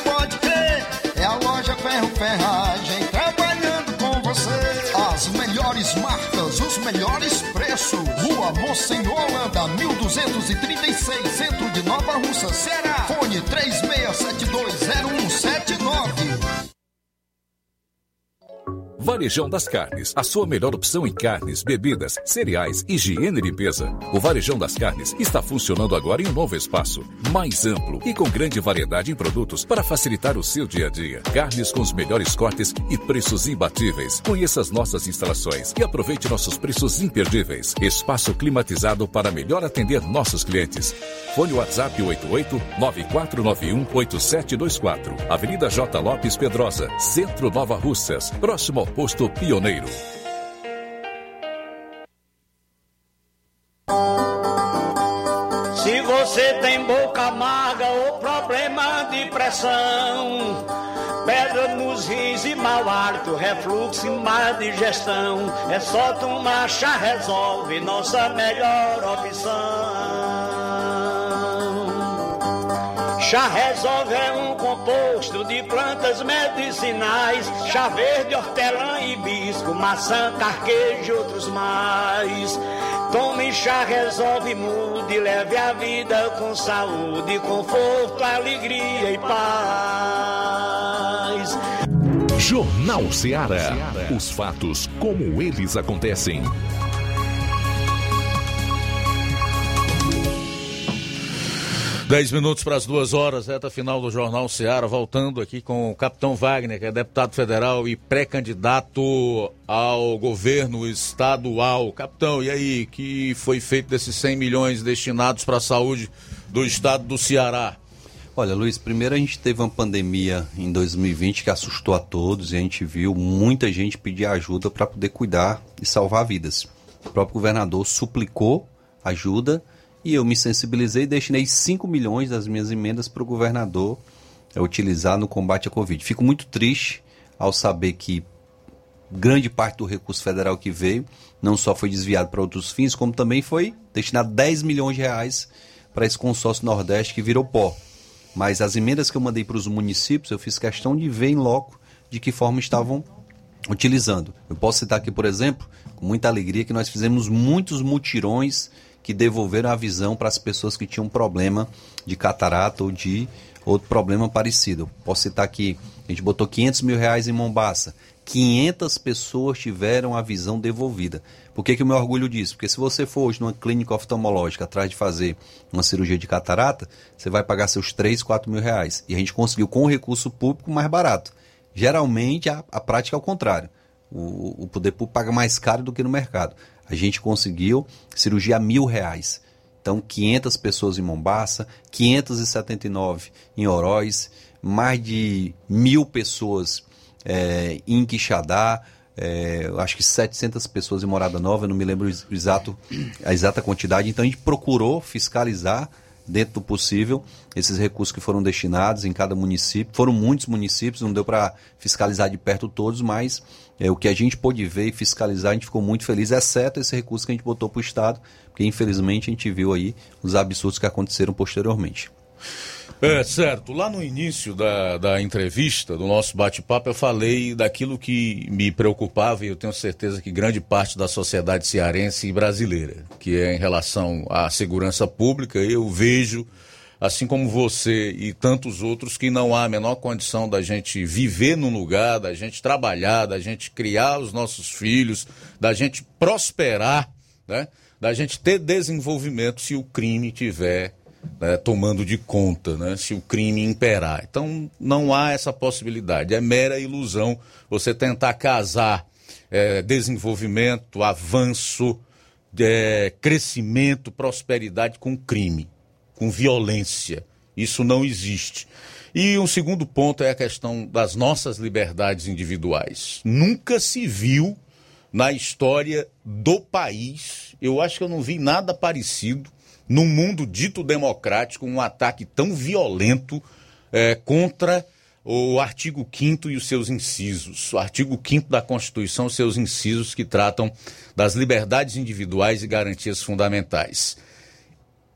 [SPEAKER 6] preços. Rua Monsenhor Holanda, 1236, centro de Nova Russa, Ceará. Fone 36720179.
[SPEAKER 29] Varejão das Carnes, a sua melhor opção em carnes, bebidas, cereais, higiene e limpeza. O Varejão das Carnes está funcionando agora em um novo espaço, mais amplo e com grande variedade em produtos para facilitar o seu dia a dia. Carnes com os melhores cortes e preços imbatíveis. Conheça as nossas instalações e aproveite nossos preços imperdíveis. Espaço climatizado para melhor atender nossos clientes. Fone WhatsApp 88 9491 8724. Avenida J. Lopes Pedrosa, Centro Nova Russas, próximo ao posto Pioneiro.
[SPEAKER 30] Se você tem boca amarga ou problema de pressão, pedra nos rins e mau hálito, refluxo e má digestão, é só tomar chá resolve, nossa melhor opção. Chá resolve é um composto de plantas medicinais, chá verde, hortelã, hibisco, maçã, carquejo e outros mais. Tome chá resolve, mude, leve a vida com saúde, conforto, alegria e paz.
[SPEAKER 3] Jornal Ceará. Os fatos como eles acontecem.
[SPEAKER 1] Dez minutos para as duas horas, reta final do Jornal Seara, voltando aqui com o capitão Wagner, que é deputado federal e pré-candidato ao governo estadual. Capitão, e aí, que foi feito desses 100 milhões destinados para a saúde do estado do Ceará?
[SPEAKER 23] Olha, Luiz, primeiro a gente teve uma pandemia em 2020 que assustou a todos e a gente viu muita gente pedir ajuda para poder cuidar e salvar vidas. O próprio governador suplicou ajuda e eu me sensibilizei e destinei 5 milhões das minhas emendas para o governador é, utilizar no combate à Covid. Fico muito triste ao saber que grande parte do recurso federal que veio não só foi desviado para outros fins, como também foi destinado 10 milhões de reais para esse consórcio Nordeste que virou pó. Mas as emendas que eu mandei para os municípios, eu fiz questão de ver em loco de que forma estavam utilizando. Eu posso citar aqui, por exemplo, com muita alegria, que nós fizemos muitos mutirões que devolveram a visão para as pessoas que tinham problema de catarata ou de outro problema parecido. Posso citar aqui, a gente botou 500 mil reais em Mombaça, 500 pessoas tiveram a visão devolvida. Por que, que eu me orgulho disso? Porque se você for hoje numa clínica oftalmológica atrás de fazer uma cirurgia de catarata, você vai pagar seus 3, 4 mil reais. E a gente conseguiu com o recurso público mais barato. Geralmente a, a prática é o contrário. O, o poder público paga mais caro do que no mercado. A gente conseguiu cirurgia a mil reais. Então, 500 pessoas em Mombaça, 579 em Oroz, mais de mil pessoas é, em Quixadá, é, acho que 700 pessoas em Morada Nova, eu não me lembro o exato, a exata quantidade. Então, a gente procurou fiscalizar dentro do possível esses recursos que foram destinados em cada município. Foram muitos municípios, não deu para fiscalizar de perto todos, mas é, o que a gente pôde ver e fiscalizar, a gente ficou muito feliz, exceto esse recurso que a gente botou para o Estado, porque infelizmente a gente viu aí os absurdos que aconteceram posteriormente.
[SPEAKER 1] É, certo. Lá no início da, da entrevista, do nosso bate-papo, eu falei daquilo que me preocupava e eu tenho certeza que grande parte da sociedade cearense e brasileira, que é em relação à segurança pública, eu vejo, assim como você e tantos outros, que não há a menor condição da gente viver num lugar, da gente trabalhar, da gente criar os nossos filhos, da gente prosperar, né? da gente ter desenvolvimento se o crime tiver né, tomando de conta, né, se o crime imperar. Então não há essa possibilidade. É mera ilusão você tentar casar é, desenvolvimento, avanço, é, crescimento, prosperidade com crime, com violência. Isso não existe. E um segundo ponto é a questão das nossas liberdades individuais. Nunca se viu na história do país, eu acho que eu não vi nada parecido num mundo dito democrático, um ataque tão violento é, contra o artigo 5 e os seus incisos. O artigo 5 da Constituição, seus incisos que tratam das liberdades individuais e garantias fundamentais.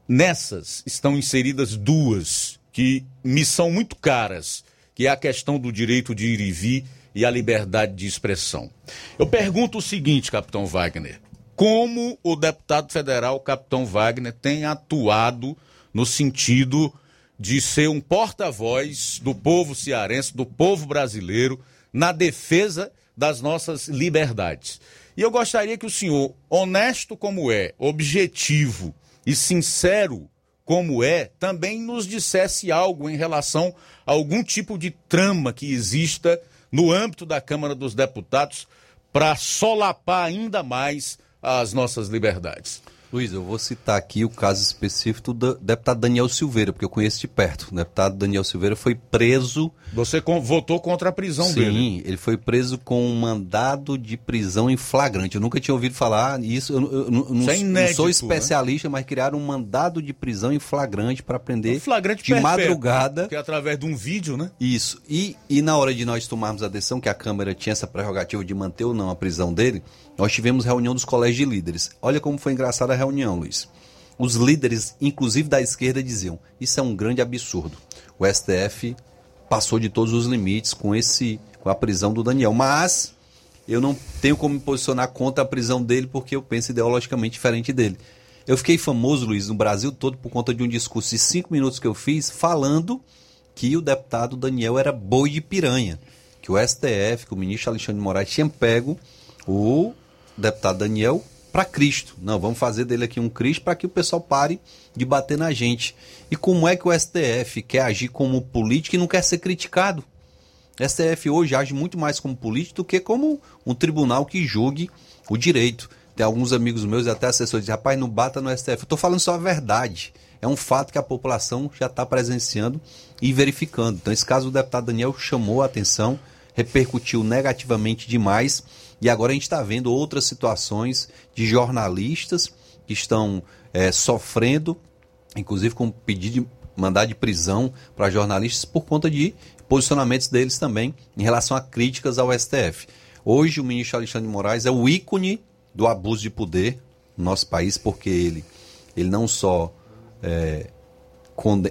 [SPEAKER 1] Nessas estão inseridas duas que me são muito caras, que é a questão do direito de ir e vir e a liberdade de expressão. Eu pergunto o seguinte, capitão Wagner: como o deputado federal, capitão Wagner, tem atuado no sentido de ser um porta-voz do povo cearense, do povo brasileiro, na defesa das nossas liberdades? E eu gostaria que o senhor, honesto como é, objetivo e sincero como é, também nos dissesse algo em relação a algum tipo de trama que exista no âmbito da Câmara dos Deputados para solapar ainda mais as nossas liberdades.
[SPEAKER 23] Luiz, eu vou citar aqui o caso específico do deputado Daniel Silveira, porque eu conheço de perto. O deputado Daniel Silveira foi preso.
[SPEAKER 1] Você votou contra a prisão
[SPEAKER 23] Sim,
[SPEAKER 1] dele?
[SPEAKER 23] Sim, ele foi preso com um mandado de prisão em flagrante. Eu nunca tinha ouvido falar isso. Eu, eu, eu não,
[SPEAKER 1] é inédito,
[SPEAKER 23] não sou especialista, né? mas criaram um mandado de prisão em flagrante para prender
[SPEAKER 1] um flagrante
[SPEAKER 23] de
[SPEAKER 1] perfeito,
[SPEAKER 23] madrugada.
[SPEAKER 1] Que é através de um vídeo, né?
[SPEAKER 23] Isso. E, e na hora de nós tomarmos a decisão, que a Câmara tinha essa prerrogativa de manter ou não a prisão dele, nós tivemos reunião dos colégios de líderes. Olha como foi engraçada a reunião, Luiz. Os líderes, inclusive da esquerda, diziam: Isso é um grande absurdo. O STF passou de todos os limites com esse com a prisão do Daniel. Mas eu não tenho como me posicionar contra a prisão dele porque eu penso ideologicamente diferente dele. Eu fiquei famoso, Luiz, no Brasil todo por conta de um discurso de cinco minutos que eu fiz falando que o deputado Daniel era boi de piranha. Que o STF, que o ministro Alexandre de Moraes tinha pego o deputado Daniel para Cristo. Não, vamos fazer dele aqui um Cristo para que o pessoal pare de bater na gente. E como é que o STF quer agir como político e não quer ser criticado? O STF hoje age muito mais como político do que como um tribunal que julgue o direito. Tem alguns amigos meus e até assessores dizem, rapaz, não bata no STF. Eu estou falando só a verdade. É um fato que a população já está presenciando e verificando. Então, esse caso, o deputado Daniel chamou a atenção, repercutiu negativamente demais e agora a gente está vendo outras situações de jornalistas que estão é, sofrendo, inclusive com pedido de mandar de prisão para jornalistas por conta de posicionamentos deles também em relação a críticas ao STF. Hoje o ministro Alexandre de Moraes é o ícone do abuso de poder no nosso país, porque ele, ele não só é,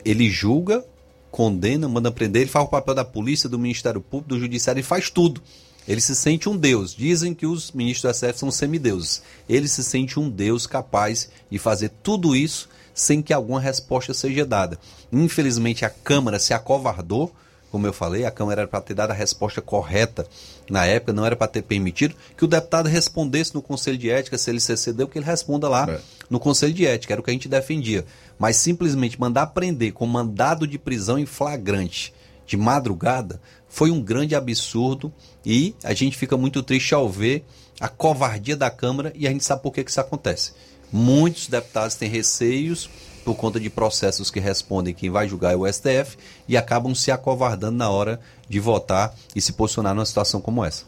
[SPEAKER 23] ele julga, condena, manda prender, ele faz o papel da polícia, do Ministério Público, do Judiciário, ele faz tudo. Ele se sente um Deus. Dizem que os ministros do STF são semideuses. Ele se sente um Deus capaz de fazer tudo isso sem que alguma resposta seja dada. Infelizmente, a Câmara se acovardou. Como eu falei, a Câmara era para ter dado a resposta correta na época, não era para ter permitido que o deputado respondesse no Conselho de Ética, se ele se excedeu, que ele responda lá é. no Conselho de Ética, era o que a gente defendia. Mas simplesmente mandar prender com mandado de prisão em flagrante de madrugada foi um grande absurdo e a gente fica muito triste ao ver a covardia da Câmara e a gente sabe por que, que isso acontece. Muitos deputados têm receios por conta de processos que respondem quem vai julgar é o STF e acabam se acovardando na hora de votar e se posicionar numa situação como essa.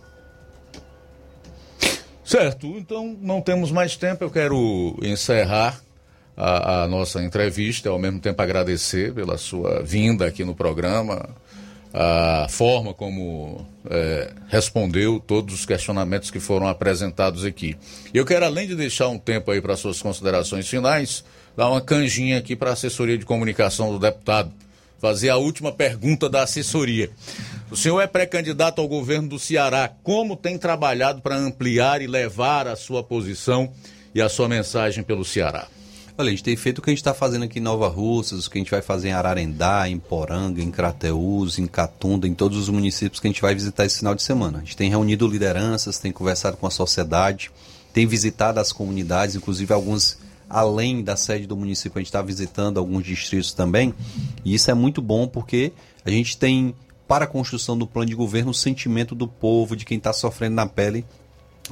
[SPEAKER 1] Certo, então não temos mais tempo, eu quero encerrar a, a nossa entrevista, ao mesmo tempo agradecer pela sua vinda aqui no programa, a forma como é, respondeu todos os questionamentos que foram apresentados aqui. Eu quero, além de deixar um tempo aí para suas considerações finais, dar uma canjinha aqui para a assessoria de comunicação do deputado, fazer a última pergunta da assessoria. O senhor é pré-candidato ao governo do Ceará. Como tem trabalhado para ampliar e levar a sua posição e a sua mensagem pelo Ceará?
[SPEAKER 23] Olha, a gente tem feito o que a gente está fazendo aqui em Nova Russas, o que a gente vai fazer em Ararendá, em Poranga, em Crateús, em Catunda, em todos os municípios que a gente vai visitar esse final de semana. A gente tem reunido lideranças, tem conversado com a sociedade, tem visitado as comunidades, inclusive alguns além da sede do município, a gente está visitando alguns distritos também. E isso é muito bom porque a gente tem, para a construção do plano de governo, o sentimento do povo, de quem está sofrendo na pele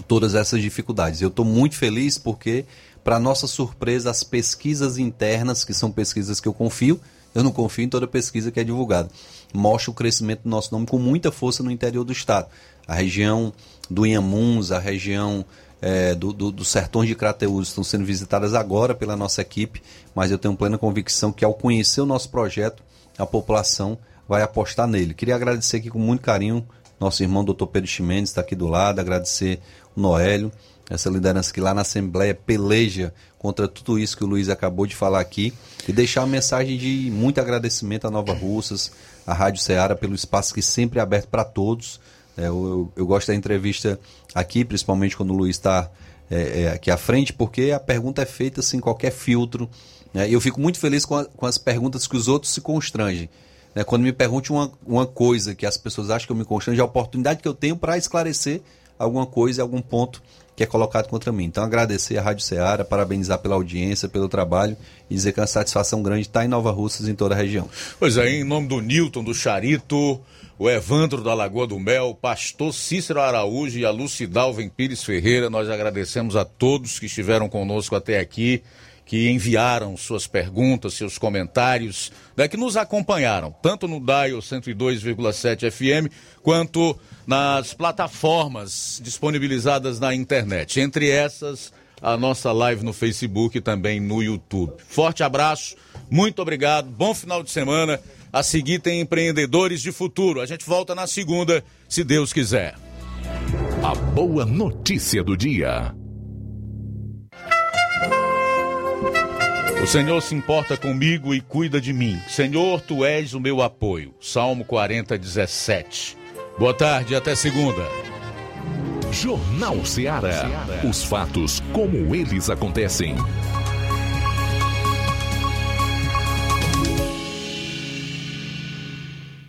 [SPEAKER 23] todas essas dificuldades. Eu estou muito feliz porque para nossa surpresa, as pesquisas internas, que são pesquisas que eu confio, Eu não confio em toda pesquisa que é divulgada. Mostra o crescimento do nosso nome com muita força no interior do estado. A região do Inhamuns, a região é, do, do, dos sertões de Crateús estão sendo visitadas agora pela nossa equipe, mas eu tenho plena convicção que ao conhecer o nosso projeto, a população vai apostar nele. Queria agradecer aqui com muito carinho nosso irmão doutor Pedro Chimenez está aqui do lado, agradecer o Noélio, essa liderança que lá na Assembleia peleja contra tudo isso que o Luiz acabou de falar aqui e deixar uma mensagem de muito agradecimento à Nova Russas, à Rádio Ceará pelo espaço que sempre é aberto para todos. É, eu, eu, gosto da entrevista aqui, principalmente quando o Luiz está é, é, aqui à frente, porque a pergunta é feita sem qualquer filtro. Né? E eu fico muito feliz com, a, com as perguntas que os outros se constrangem. Né? Quando me pergunte uma, uma coisa que as pessoas acham que eu me constrange, a oportunidade que eu tenho para esclarecer alguma coisa, algum ponto que é colocado contra mim. Então, agradecer à Rádio Ceará, parabenizar pela audiência, pelo trabalho e dizer que é uma satisfação grande estar em Nova Russas em toda a região.
[SPEAKER 1] Pois é, em nome do Newton, do Charito, o Evandro da Lagoa do Mel, pastor Cícero Araújo e a Lucidalven Pires Ferreira, nós agradecemos a todos que estiveram conosco até aqui que enviaram suas perguntas, seus comentários, né, que nos acompanharam, tanto no Dial 102,7 FM, quanto nas plataformas disponibilizadas na internet. Entre essas, a nossa live no Facebook e também no YouTube. Forte abraço, muito obrigado, bom final de semana. A seguir tem Empreendedores de Futuro. A gente volta na segunda, se Deus quiser.
[SPEAKER 3] A boa notícia do dia.
[SPEAKER 1] O Senhor se importa comigo e cuida de mim. Senhor, tu és o meu apoio. Salmo 40, 17. Boa tarde, até segunda.
[SPEAKER 3] Jornal Ceará. Os fatos como eles acontecem.